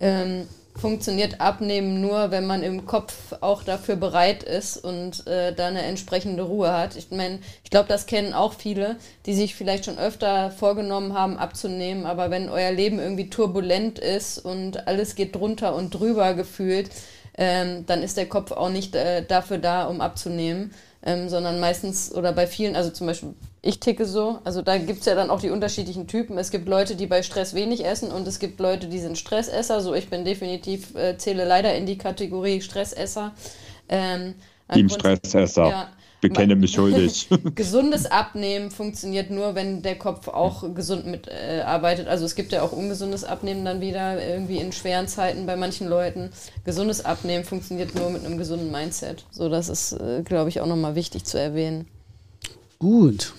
ähm, funktioniert Abnehmen nur, wenn man im Kopf auch dafür bereit ist und äh, da eine entsprechende Ruhe hat. Ich meine, ich glaube, das kennen auch viele, die sich vielleicht schon öfter vorgenommen haben, abzunehmen, aber wenn euer Leben irgendwie turbulent ist und alles geht drunter und drüber gefühlt, ähm, dann ist der Kopf auch nicht äh, dafür da, um abzunehmen, ähm, sondern meistens oder bei vielen, also zum Beispiel ich ticke so, also da gibt es ja dann auch die unterschiedlichen Typen. Es gibt Leute, die bei Stress wenig essen und es gibt Leute, die sind Stressesser. So, ich bin definitiv, äh, zähle leider in die Kategorie Stressesser. Ähm, Team Stressesser. Ja, Bekenne mich schuldig. Gesundes Abnehmen funktioniert nur, wenn der Kopf auch gesund mitarbeitet. Äh, arbeitet. also es gibt ja auch ungesundes Abnehmen dann wieder irgendwie in schweren Zeiten bei manchen Leuten. Gesundes Abnehmen funktioniert nur mit einem gesunden Mindset. So, das ist, äh, glaube ich, auch nochmal wichtig zu erwähnen. Gut.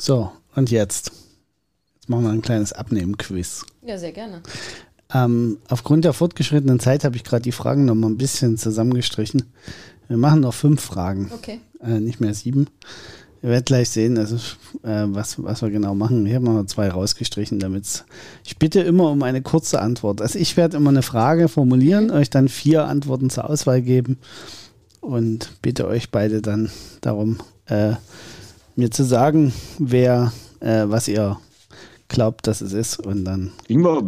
So, und jetzt? Jetzt machen wir ein kleines Abnehmen-Quiz. Ja, sehr gerne. Ähm, aufgrund der fortgeschrittenen Zeit habe ich gerade die Fragen noch mal ein bisschen zusammengestrichen. Wir machen noch fünf Fragen, Okay. äh, nicht mehr sieben. Ihr werdet gleich sehen, also, äh, was, was wir genau machen. Hier haben wir noch zwei rausgestrichen, damit Ich bitte immer um eine kurze Antwort. Also ich werde immer eine Frage formulieren, euch dann vier Antworten zur Auswahl geben und bitte euch beide dann darum, äh, mir zu sagen, wer, äh, was ihr glaubt, dass es ist. Und dann Ingmar,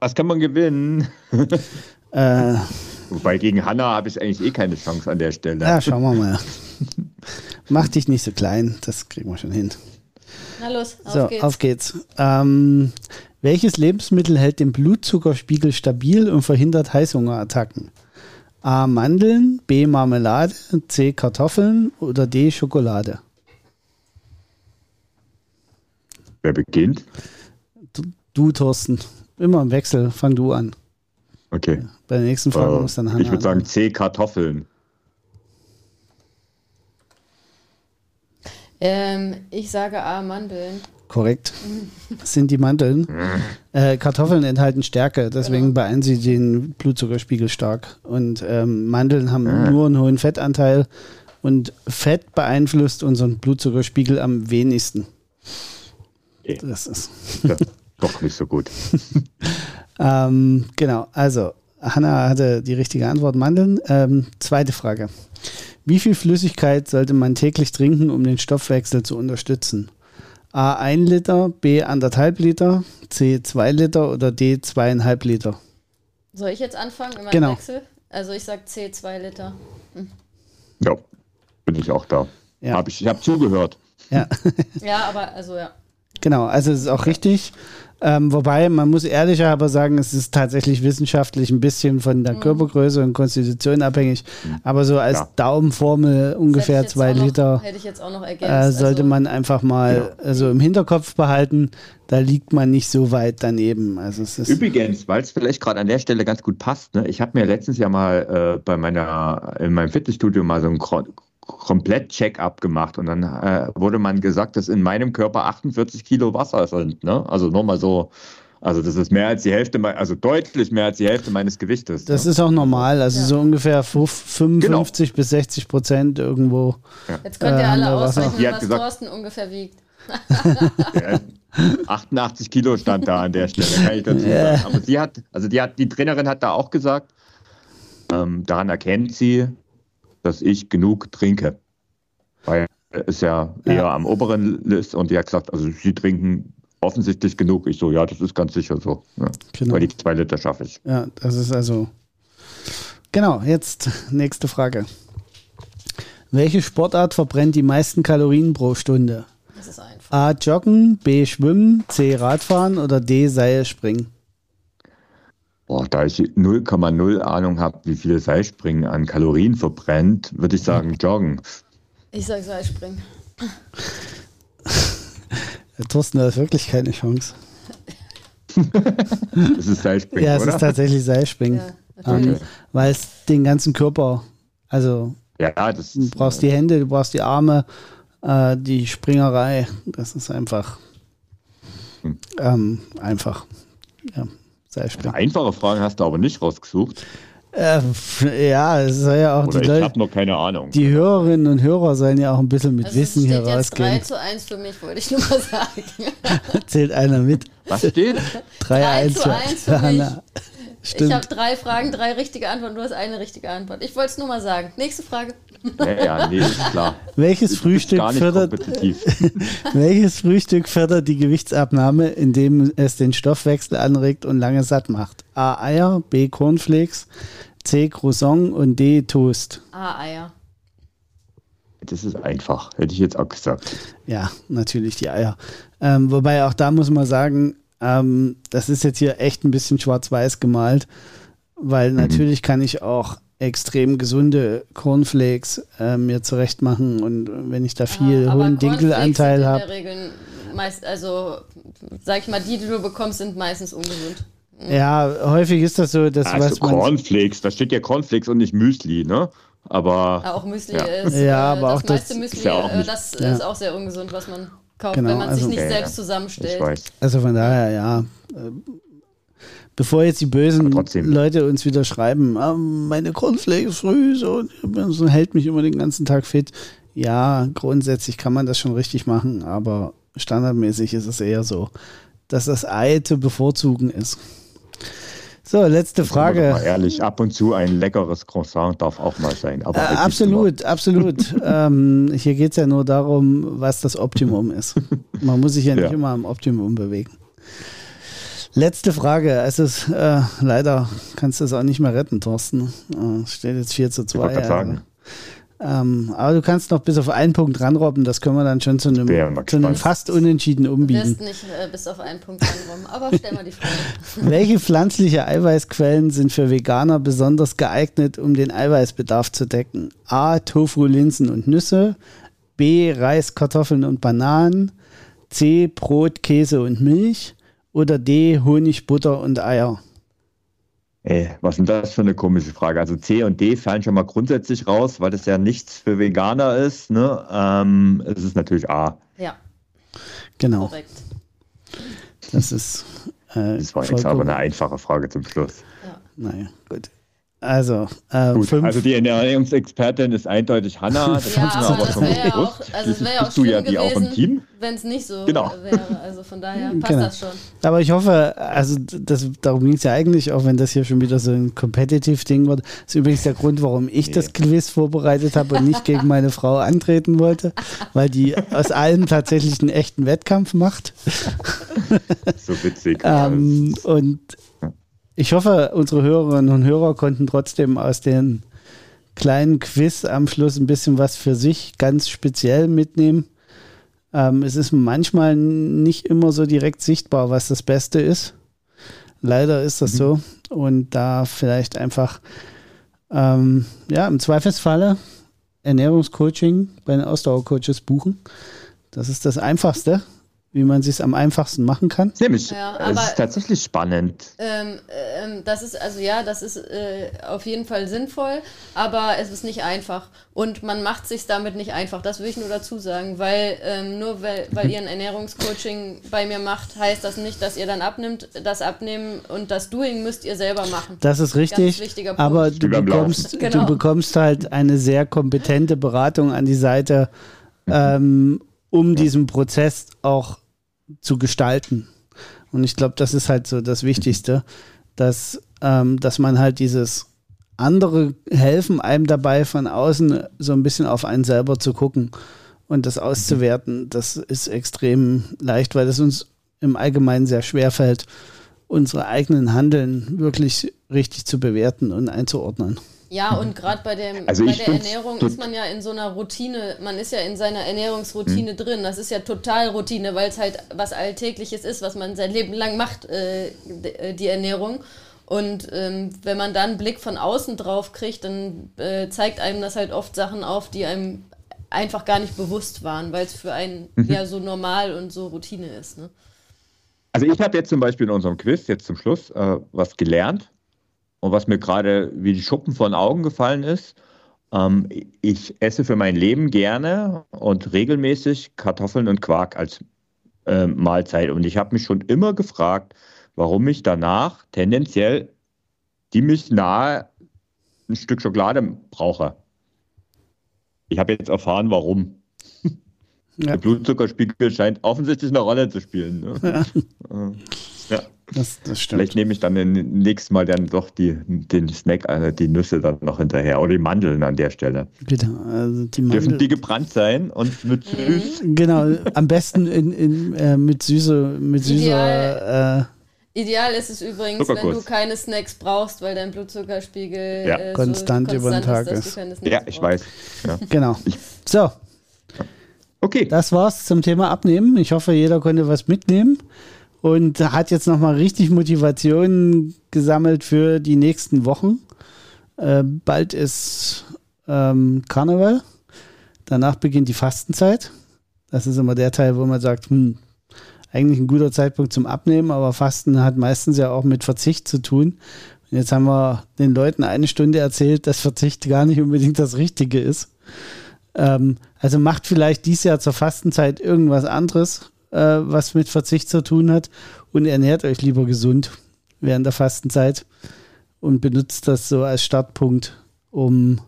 was kann man gewinnen? äh, Wobei gegen Hanna habe ich eigentlich eh keine Chance an der Stelle. Ja, schauen wir mal. Mach dich nicht so klein, das kriegen wir schon hin. Na los, auf so, geht's. auf geht's. Ähm, welches Lebensmittel hält den Blutzuckerspiegel stabil und verhindert Heißhungerattacken? A. Mandeln, B. Marmelade, C. Kartoffeln oder D. Schokolade? Wer beginnt? Du, du, Thorsten. Immer im Wechsel, fang du an. Okay. Bei der nächsten Frage Äh, muss dann Hannah ich würde sagen. C, Kartoffeln. Ähm, ich sage A, Mandeln. Korrekt. Das sind die Mandeln. Äh, Kartoffeln enthalten Stärke, deswegen Genau. beeinflussen sie den Blutzuckerspiegel stark. Und ähm, Mandeln haben nur einen hohen Fettanteil und Fett beeinflusst unseren Blutzuckerspiegel am wenigsten. Okay. Das ist. Doch nicht so gut. ähm, genau, also Hanna hatte die richtige Antwort, Mandeln. Ähm, zweite Frage. Wie viel Flüssigkeit sollte man täglich trinken, um den Stoffwechsel zu unterstützen? A 1 Liter, B 1,5 Liter, C 2 Liter oder D 2,5 Liter? Soll ich jetzt anfangen in meinem Genau. Wechsel? Also ich sag C 2 Liter. Ja, bin ich auch da. Ja. Hab ich ich habe zugehört. Ja, Ja, aber also ja. genau. Also es ist auch richtig. Ähm, wobei, man muss ehrlicher aber sagen, es ist tatsächlich wissenschaftlich ein bisschen von Mhm. der Körpergröße und Konstitution abhängig. Aber so als Ja. Daumenformel ungefähr Hätte zwei noch- Liter. Hätte ich jetzt auch noch ergänzt. äh, sollte also, man einfach mal äh, so im Hinterkopf behalten. Da liegt man nicht so weit daneben. Also es ist Übrigens, weil es vielleicht gerade an der Stelle ganz gut passt, ne? ich habe mir letztens ja mal äh, bei meiner, in meinem Fitnessstudio mal so ein Kro- komplett Check-up gemacht und dann äh, wurde man gesagt, dass in meinem Körper 48 Kilo Wasser sind. Ne? Also nur mal so, also das ist mehr als die Hälfte, also deutlich mehr als die Hälfte meines Gewichtes. das ne? ist auch normal. Also Ja. so ungefähr fuf- 55 Genau. bis 60 Prozent irgendwo. Jetzt könnt ihr äh, alle ausrechnen, was gesagt- Thorsten ungefähr wiegt. Ja, 88 Kilo stand da an der Stelle, kann ich dazu Ja. sagen. Aber sie hat, also die hat, die Trainerin hat da auch gesagt, ähm, daran erkennt sie, dass ich genug trinke. Weil es ja eher Ja. am oberen ist und die hat gesagt, also sie trinken offensichtlich genug. Ich so, ja, das ist ganz sicher so. Ja. Genau. Weil die zwei Liter schaffe ich. Ja, das ist also. Genau, jetzt nächste Frage. Welche Sportart verbrennt die meisten Kalorien pro Stunde? Das ist einfach. A. Joggen, B. Schwimmen, C. Radfahren oder D. Seilspringen? Boah, da ich 0,0 Ahnung habe, wie viel Seilspringen an Kalorien verbrennt, würde ich sagen joggen. Ich sag Seilspringen. Thorsten hat wirklich keine Chance. Das ist Seilspringen, Ja, es oder? ist tatsächlich Seilspringen. Ja, natürlich. ähm, weil es den ganzen Körper, also ja, das du brauchst die Hände, du brauchst die Arme, äh, die Springerei. Das ist einfach. Hm. Ähm, einfach. Ja, Seilspringen. Einfache Fragen hast du aber nicht rausgesucht. Äh, ja, es soll ja auch Oder die ich Leute. habe noch keine Ahnung. Die Hörerinnen und Hörer sollen ja auch ein bisschen mit Also Wissen hier steht jetzt 3 rausgehen. zu 1 für mich, wollte ich nur mal sagen. Zählt einer mit. Was steht? 3-1 zu 1 für mich. Hanna. Ich habe Stimmt. drei Fragen, drei richtige Antworten. Du hast eine richtige Antwort. Ich wollte es nur mal sagen. Nächste Frage. Ja, ja, nee, ist klar. Welches Frühstück gar nicht fördert, kompetitiv. welches Frühstück fördert die Gewichtsabnahme, indem es den Stoffwechsel anregt und lange satt macht? A. Eier, B. Cornflakes, C. Croissant und D. Toast. Ah, Eier. Das ist einfach, hätte ich jetzt auch gesagt. Ja, natürlich die Eier. Ähm, wobei auch da muss man sagen, ähm, das ist jetzt hier echt ein bisschen schwarz-weiß gemalt, weil Mhm. natürlich kann ich auch extrem gesunde Cornflakes äh, mir zurecht machen und wenn ich da viel aber hohen Dinkelanteil habe. sind In der Regel meist, also sag ich mal, die, die du bekommst, sind meistens ungesund. Ja, häufig ist das so, dass Also was man. Cornflakes, da steht ja Cornflakes und nicht Müsli, ne? Aber Ah, auch Müsli Ja. ist. Ja, äh, aber das auch das meiste Müsli, ist ja auch äh, nicht- das Ja. ist auch sehr ungesund, was man kauft, Genau, wenn man also- sich nicht Ja, ja. selbst ich zusammenstellt. weiß. Also von daher, ja. Bevor jetzt die bösen. Leute uns wieder schreiben, ah, meine Cornflakes früh, so, so hält mich immer den ganzen Tag fit. Ja, grundsätzlich kann man das schon richtig machen, aber standardmäßig ist es eher so, dass das Ei zu bevorzugen ist. So, letzte doch Mal Frage. ehrlich, ab und zu ein leckeres Croissant darf auch mal sein. Aber Äh, nicht absolut, absolut. ähm, hier geht es ja nur darum, was das Optimum ist. Man muss sich ja nicht Ja. immer am Optimum bewegen. Letzte Frage. Es ist äh, leider kannst du es auch nicht mehr retten, Thorsten. Äh, es steht jetzt 4 zu 2. wollte gerade sagen. ähm, aber du kannst noch bis auf einen Punkt ranrobben. Das können wir dann schon zu einem, zu einem fast unentschieden Du umbiegen. wirst nicht äh, bis auf einen Punkt rankommen. Aber stell mal die Frage. Welche pflanzliche Eiweißquellen sind für Veganer besonders geeignet, um den Eiweißbedarf zu decken? A. Tofu, Linsen und Nüsse. B. Reis, Kartoffeln und Bananen. C. Brot, Käse und Milch. Oder D. Honig, Butter und Eier. Ey, was ist denn das für eine komische Frage? Also C und D fallen schon mal grundsätzlich raus, weil das ja nichts für Veganer ist. Ne? Ähm, es ist natürlich A. Ja, Genau, korrekt. das ist. Äh, Das war jetzt aber eine einfache Frage zum Schluss. Ja. Naja, gut. Also, äh, Gut, fünf. also die Ernährungsexpertin ist eindeutig Hanna. Das Ja, ist mir aber aber das schon wäre ja auch, bewusst. also es wäre ja auch bist du ja die auch im Team. gewesen, wenn es nicht so Genau. wäre. Also von daher passt Genau. das schon. Aber ich hoffe, also das, darum ging es ja eigentlich, auch wenn das hier schon wieder so ein Competitive-Ding wird. ist übrigens der Grund, warum ich das Quiz vorbereitet habe und nicht gegen meine Frau antreten wollte, weil die aus allem tatsächlich einen echten Wettkampf macht. So witzig. Ähm, und ich hoffe, unsere Hörerinnen und Hörer konnten trotzdem aus den kleinen Quiz am Schluss ein bisschen was für sich ganz speziell mitnehmen. Ähm, es ist manchmal nicht immer so direkt sichtbar, was das Beste ist. Leider ist das so. Und da vielleicht einfach, ähm, ja, im Zweifelsfalle Ernährungscoaching bei den Ausdauercoaches buchen. Das ist das Einfachste, wie man es am einfachsten machen kann. Nämlich, Ja, es aber- ist tatsächlich spannend. Ähm, ähm, das ist, also ja, das ist äh, auf jeden Fall sinnvoll, aber es ist nicht einfach. Und man macht sich damit nicht einfach. Das will ich nur dazu sagen, weil ähm, nur weil, weil ihr ein Ernährungscoaching bei mir macht, heißt das nicht, dass ihr dann abnimmt. Das Abnehmen und das Doing müsst ihr selber machen. Das ist richtig, wichtiger Punkt. aber du bekommst, Genau. du bekommst halt eine sehr kompetente Beratung an die Seite, ähm, um diesen Prozess auch zu gestalten. Und ich glaube, das ist halt so das Wichtigste, dass, ähm, dass man halt dieses andere helfen einem dabei von außen so ein bisschen auf einen selber zu gucken und das auszuwerten. Das ist extrem leicht, weil es uns im Allgemeinen sehr schwer fällt, unsere eigenen Handeln wirklich richtig zu bewerten und einzuordnen. Ja, und gerade bei, dem, Also bei der Ernährung ist man ja in so einer Routine, man ist ja in seiner Ernährungsroutine drin. Das ist ja total Routine, weil es halt was Alltägliches ist, was man sein Leben lang macht, äh, äh, die Ernährung. Und ähm, wenn man dann einen Blick von außen drauf kriegt, dann äh, zeigt einem das halt oft Sachen auf, die einem einfach gar nicht bewusst waren, weil es für einen ja so normal und so Routine ist. Ne? Also ich habe jetzt zum Beispiel in unserem Quiz jetzt zum Schluss äh, was gelernt und was mir gerade wie die Schuppen von Augen gefallen ist. Ähm, ich esse für mein Leben gerne und regelmäßig Kartoffeln und Quark als äh, Mahlzeit. Und ich habe mich schon immer gefragt, warum ich danach tendenziell die mich nahe ein Stück Schokolade brauche. Ich habe jetzt erfahren, warum. Ja. Der Blutzuckerspiegel scheint offensichtlich eine Rolle zu spielen. Ne? Äh, ja. Das, das stimmt. Vielleicht nehme ich dann den- nächstes Mal dann doch die, den Snack, äh, die Nüsse dann noch hinterher oder die Mandeln an der Stelle. Bitte. Also die Dürfen Mandel, die gebrannt sein und mit süß? genau, am besten in, in, äh, mit süße, mit süßer, äh, Ideal ist es übrigens, wenn du keine Snacks brauchst, weil dein Blutzuckerspiegel Ja. äh, Konstant so über den konstant Tag ist, dass ist. du keine Snacks Ja, ich brauchst. weiß. Ja. genau. So, Okay. das war's zum Thema Abnehmen. Ich hoffe, jeder konnte was mitnehmen und hat jetzt nochmal richtig Motivation gesammelt für die nächsten Wochen. Äh, bald ist ähm, Karneval. Danach beginnt die Fastenzeit. Das ist immer der Teil, wo man sagt, hm, eigentlich ein guter Zeitpunkt zum Abnehmen, aber Fasten hat meistens ja auch mit Verzicht zu tun. Und jetzt haben wir den Leuten eine Stunde erzählt, dass Verzicht gar nicht unbedingt das Richtige ist. Ähm, also macht vielleicht dies Jahr zur Fastenzeit irgendwas anderes, äh, was mit Verzicht zu tun hat und ernährt euch lieber gesund während der Fastenzeit und benutzt das so als Startpunkt, um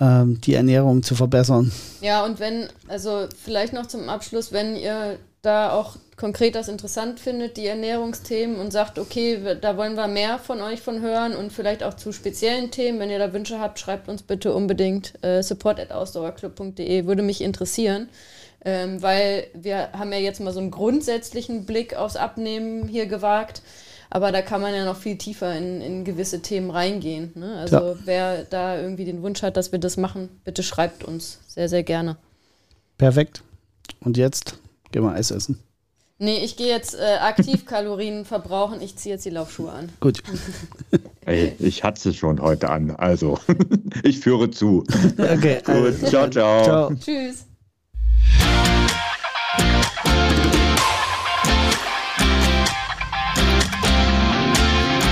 ähm, die Ernährung zu verbessern. Ja, und wenn, also vielleicht noch zum Abschluss, wenn ihr da auch konkret das interessant findet, die Ernährungsthemen und sagt, okay, da wollen wir mehr von euch von hören und vielleicht auch zu speziellen Themen, wenn ihr da Wünsche habt, schreibt uns bitte unbedingt äh, support.ausdauerclub.de, würde mich interessieren. Ähm, weil wir haben ja jetzt mal so einen grundsätzlichen Blick aufs Abnehmen hier gewagt, aber da kann man ja noch viel tiefer in, in gewisse Themen reingehen. Ne? Also Ja. wer da irgendwie den Wunsch hat, dass wir das machen, bitte schreibt uns sehr, sehr gerne. Perfekt. Und jetzt gehen wir Eis essen. Nee, ich gehe jetzt äh, aktiv Kalorien verbrauchen. Ich ziehe jetzt die Laufschuhe an. Gut. Ey, ich hatte es schon heute an. Also, ich führe zu. Okay. Gut, ciao, ciao. Ciao. Tschüss. Bye.